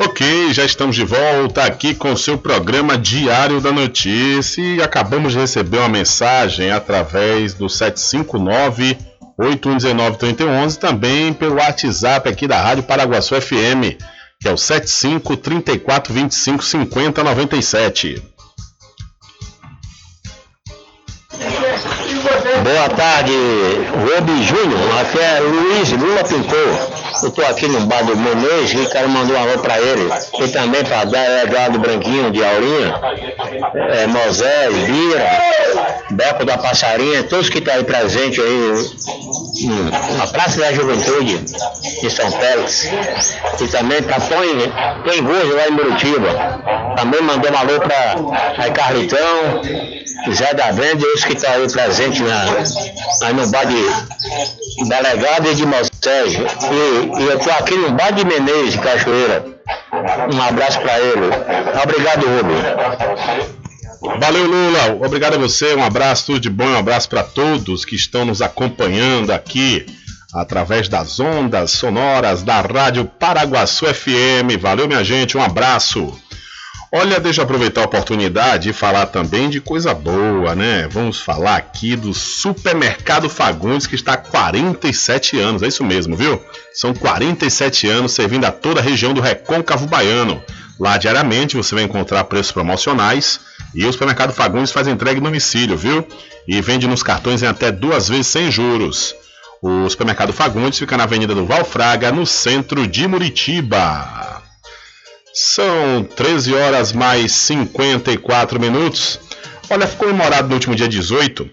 Ok, já estamos de volta aqui com o seu programa Diário da Notícia e acabamos de receber uma mensagem através do 759 8119 3011 também pelo WhatsApp aqui da Rádio Paraguaçu FM, que é o 75 34 25 50 97. Boa tarde, Robi Júnior. Aqui é Luiz Lula Pintor. Eu estou aqui no bar do Menezes e quero mandar um alô para ele. E também para Eduardo Branquinho de Aurinha, é, Moisés, Bira, Beco da Passarinha, todos que estão aí presentes aí hum, na Praça da Juventude de São Félix. E também para Põe, Põe Voz lá em Muritiba. Também mandei um alô para Carlitão, Zé da Venda e os que estão aí presentes na, aí no bar de Delegado e de Moisés. E, e eu estou aqui no bar de Menezes, Cachoeira. Um abraço para ele. Obrigado, Rubem. Valeu, Lula. Obrigado a você. Um abraço, tudo de bom. Um abraço para todos que estão nos acompanhando aqui através das ondas sonoras da Rádio Paraguaçu FM. Valeu, minha gente. Um abraço. Olha, deixa eu aproveitar a oportunidade e falar também de coisa boa, né? Vamos falar aqui do Supermercado Fagundes, que está há 47 anos, é isso mesmo, viu? São 47 anos servindo a toda a região do Recôncavo Baiano. Lá diariamente você vai encontrar preços promocionais e o Supermercado Fagundes faz entrega em domicílio, viu? E vende nos cartões em até duas vezes sem juros. O Supermercado Fagundes fica na Avenida do Valfraga, no centro de Muritiba. São 13 horas mais 54 minutos. Olha, ficou comemorado no último dia 18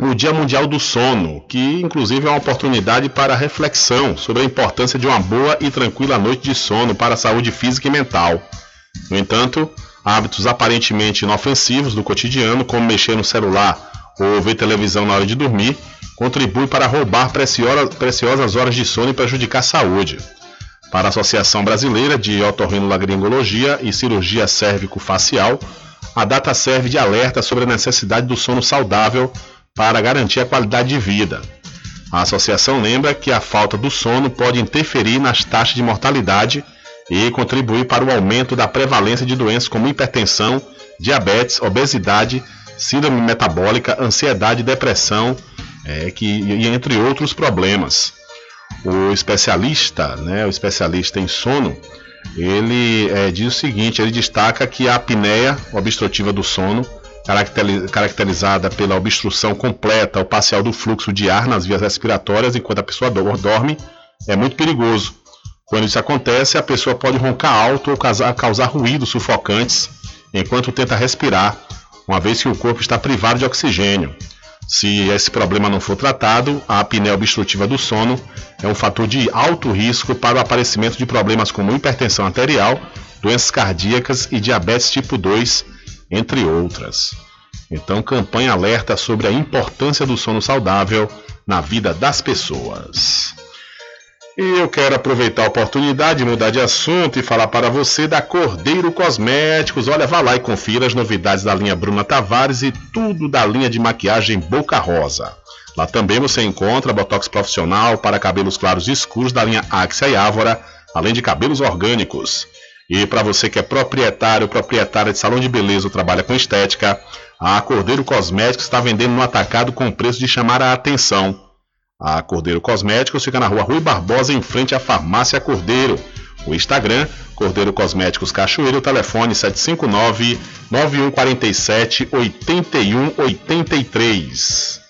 o Dia Mundial do Sono, que inclusive é uma oportunidade para reflexão sobre a importância de uma boa e tranquila noite de sono para a saúde física e mental. No entanto, hábitos aparentemente inofensivos do cotidiano, como mexer no celular ou ver televisão na hora de dormir, contribuem para roubar preciosas horas de sono e prejudicar a saúde. Para a Associação Brasileira de Otorrinolaringologia e Cirurgia Cérvico-Facial, a data serve de alerta sobre a necessidade do sono saudável para garantir a qualidade de vida. A associação lembra que a falta do sono pode interferir nas taxas de mortalidade e contribuir para o aumento da prevalência de doenças como hipertensão, diabetes, obesidade, síndrome metabólica, ansiedade, depressão, é, que, e entre outros problemas o especialista, né, o especialista em sono, ele é, diz o seguinte: ele destaca que a apneia obstrutiva do sono, caracterizada pela obstrução completa ou parcial do fluxo de ar nas vias respiratórias enquanto a pessoa dorme, é muito perigoso. Quando isso acontece, a pessoa pode roncar alto ou causar, causar ruídos sufocantes enquanto tenta respirar, uma vez que o corpo está privado de oxigênio. Se esse problema não for tratado, a apneia obstrutiva do sono é um fator de alto risco para o aparecimento de problemas como hipertensão arterial, doenças cardíacas e diabetes tipo 2, entre outras. Então, campanha alerta sobre a importância do sono saudável na vida das pessoas. E eu quero aproveitar a oportunidade, mudar de assunto e falar para você da Cordeiro Cosméticos. Olha, vá lá e confira as novidades da linha Bruna Tavares e tudo da linha de maquiagem Boca Rosa. Lá também você encontra botox profissional para cabelos claros e escuros da linha Axia e Ávora, além de cabelos orgânicos. E para você que é proprietário ou proprietária de salão de beleza ou trabalha com estética, a Cordeiro Cosméticos está vendendo no atacado com preço de chamar a atenção. A Cordeiro Cosméticos fica na rua Rui Barbosa, em frente à Farmácia Cordeiro. O Instagram, Cordeiro Cosméticos Cachoeiro, telefone 759 9147 8183.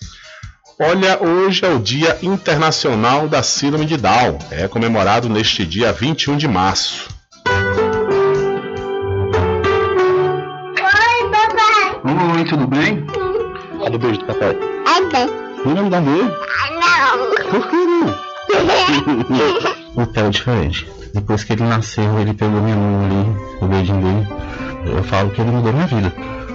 Olha, hoje é o Dia Internacional da Síndrome de Down. É comemorado neste dia 21 de março. Oi, papai. Oi, tudo bem? Cadê o beijo do papai? Cadê? Não me dá beijo? Não. Por que não? Então, diferente. Depois que ele nasceu, ele pegou minha mão ali, o dedinho dele. Eu falo que ele mudou minha vida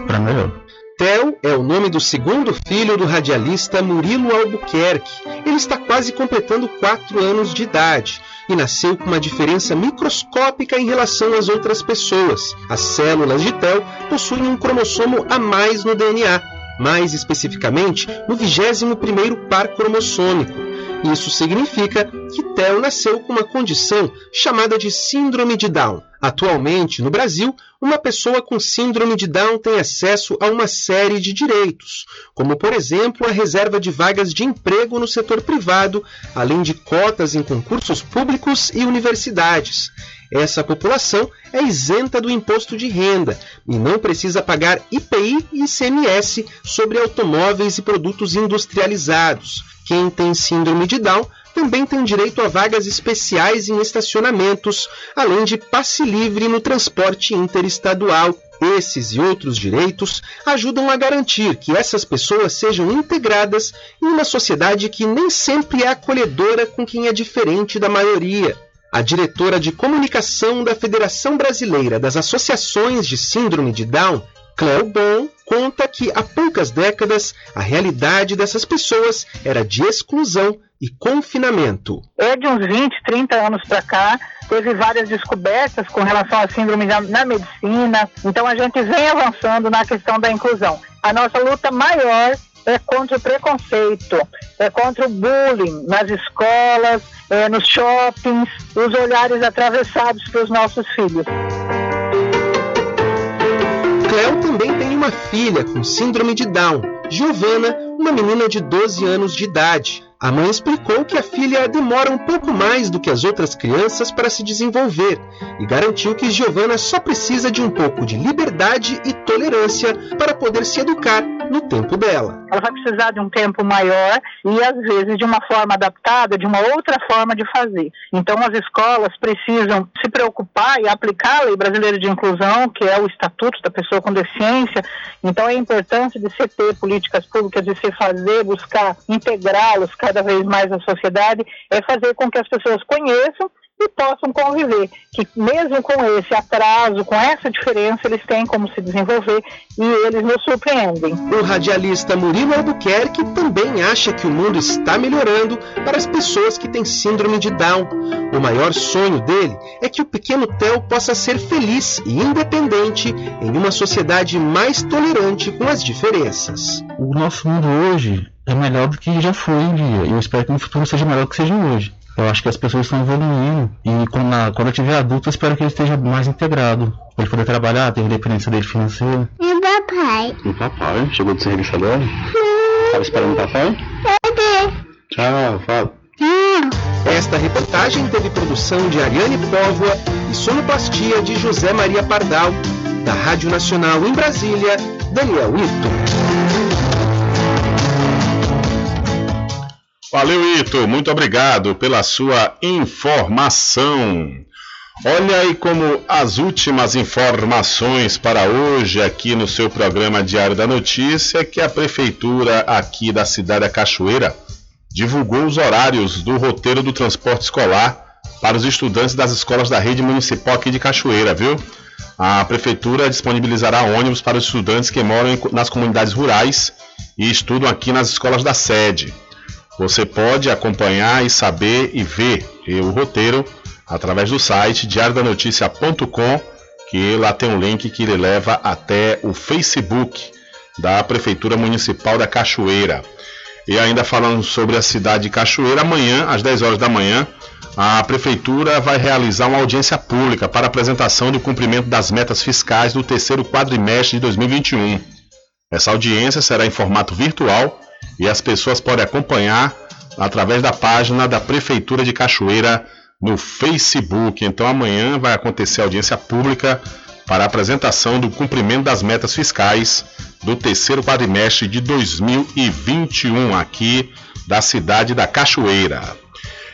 para melhor. Theo é o nome do segundo filho do radialista Murilo Albuquerque. Ele está quase completando 4 anos de idade e nasceu com uma diferença microscópica em relação às outras pessoas. As células de Theo possuem um cromossomo a mais no DNA, mais especificamente no 21º par cromossômico. Isso significa que Theo nasceu com uma condição chamada de Síndrome de Down. Atualmente, no Brasil, uma pessoa com Síndrome de Down tem acesso a uma série de direitos, como, por exemplo, a reserva de vagas de emprego no setor privado, além de cotas em concursos públicos e universidades. Essa população é isenta do imposto de renda e não precisa pagar IPI e ICMS sobre automóveis e produtos industrializados. Quem tem síndrome de Down também tem direito a vagas especiais em estacionamentos, além de passe livre no transporte interestadual. Esses e outros direitos ajudam a garantir que essas pessoas sejam integradas em uma sociedade que nem sempre é acolhedora com quem é diferente da maioria. A diretora de comunicação da Federação Brasileira das Associações de Síndrome de Down, Cleo Bon, conta que há poucas décadas a realidade dessas pessoas era de exclusão e confinamento. É de uns 20, 30 anos para cá, teve várias descobertas com relação à síndrome na medicina, então a gente vem avançando na questão da inclusão. A nossa luta maior é contra o preconceito, é contra o bullying nas escolas, é, nos shoppings, os olhares atravessados para os nossos filhos. Cleo também tem uma filha com síndrome de Down, Giovana, uma menina de 12 anos de idade. A mãe explicou que a filha demora um pouco mais do que as outras crianças para se desenvolver e garantiu que Giovana só precisa de um pouco de liberdade e tolerância para poder se educar no tempo dela. Ela vai precisar de um tempo maior e, às vezes, de uma forma adaptada, de uma outra forma de fazer. Então, as escolas precisam se preocupar e aplicar a Lei Brasileira de Inclusão, que é o Estatuto da Pessoa com Deficiência. Então, é importante de se ter políticas públicas, de se fazer, buscar integrá-los cada vez mais na sociedade, é fazer com que as pessoas conheçam e possam conviver. Que mesmo com esse atraso, com essa diferença, eles têm como se desenvolver e eles nos surpreendem. O radialista Murilo Albuquerque também acha que o mundo está melhorando para as pessoas que têm síndrome de Down. O maior sonho dele é que o pequeno Theo possa ser feliz e independente em uma sociedade mais tolerante com as diferenças. O nosso mundo hoje é melhor do que já foi um dia. E eu espero que no futuro seja melhor do que seja hoje. Eu acho que as pessoas estão evoluindo e quando, na, quando eu tiver adulto, eu espero que ele esteja mais integrado. Para ele poder trabalhar, ter independência dele financeira. E o papai? E o papai? Chegou do serviço agora? Tava esperando o papai? Cadê? Tchau, fala. Esta reportagem teve produção de Ariane Póvoa e sonoplastia de José Maria Pardal. Da Rádio Nacional em Brasília, Daniel Ito. Valeu, Ito. Muito obrigado pela sua informação. Olha aí como as últimas informações para hoje aqui no seu programa Diário da Notícia, que a prefeitura aqui da cidade da Cachoeira divulgou os horários do roteiro do transporte escolar para os estudantes das escolas da rede municipal aqui de Cachoeira, viu? A prefeitura disponibilizará ônibus para os estudantes que moram nas comunidades rurais e estudam aqui nas escolas da sede. Você pode acompanhar e saber e ver o roteiro através do site diariodanoticia.com, que lá tem um link que ele leva até o Facebook da Prefeitura Municipal da Cachoeira. E ainda falando sobre a cidade de Cachoeira, amanhã, às 10 horas da manhã, a Prefeitura vai realizar uma audiência pública para apresentação do cumprimento das metas fiscais do terceiro quadrimestre de 2021. Essa audiência será em formato virtual e as pessoas podem acompanhar através da página da Prefeitura de Cachoeira no Facebook. Então amanhã vai acontecer audiência pública para a apresentação do cumprimento das metas fiscais do terceiro quadrimestre de 2021 aqui da cidade da Cachoeira.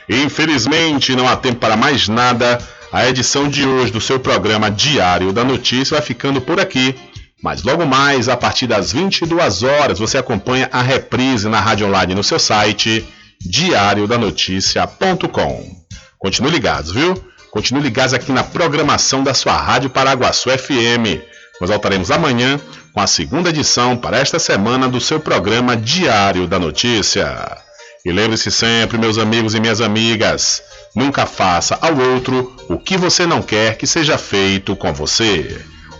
Infelizmente não há tempo para mais nada. A edição de hoje do seu programa Diário da Notícia vai ficando por aqui. Mas logo mais, a partir das 22 horas, você acompanha a reprise na rádio online no seu site diariodanoticia.com. Continue ligados, viu? Continue ligados aqui na programação da sua Rádio Paraguaçu FM. Nós voltaremos amanhã com a segunda edição para esta semana do seu programa Diário da Notícia. E lembre-se sempre, meus amigos e minhas amigas, nunca faça ao outro o que você não quer que seja feito com você.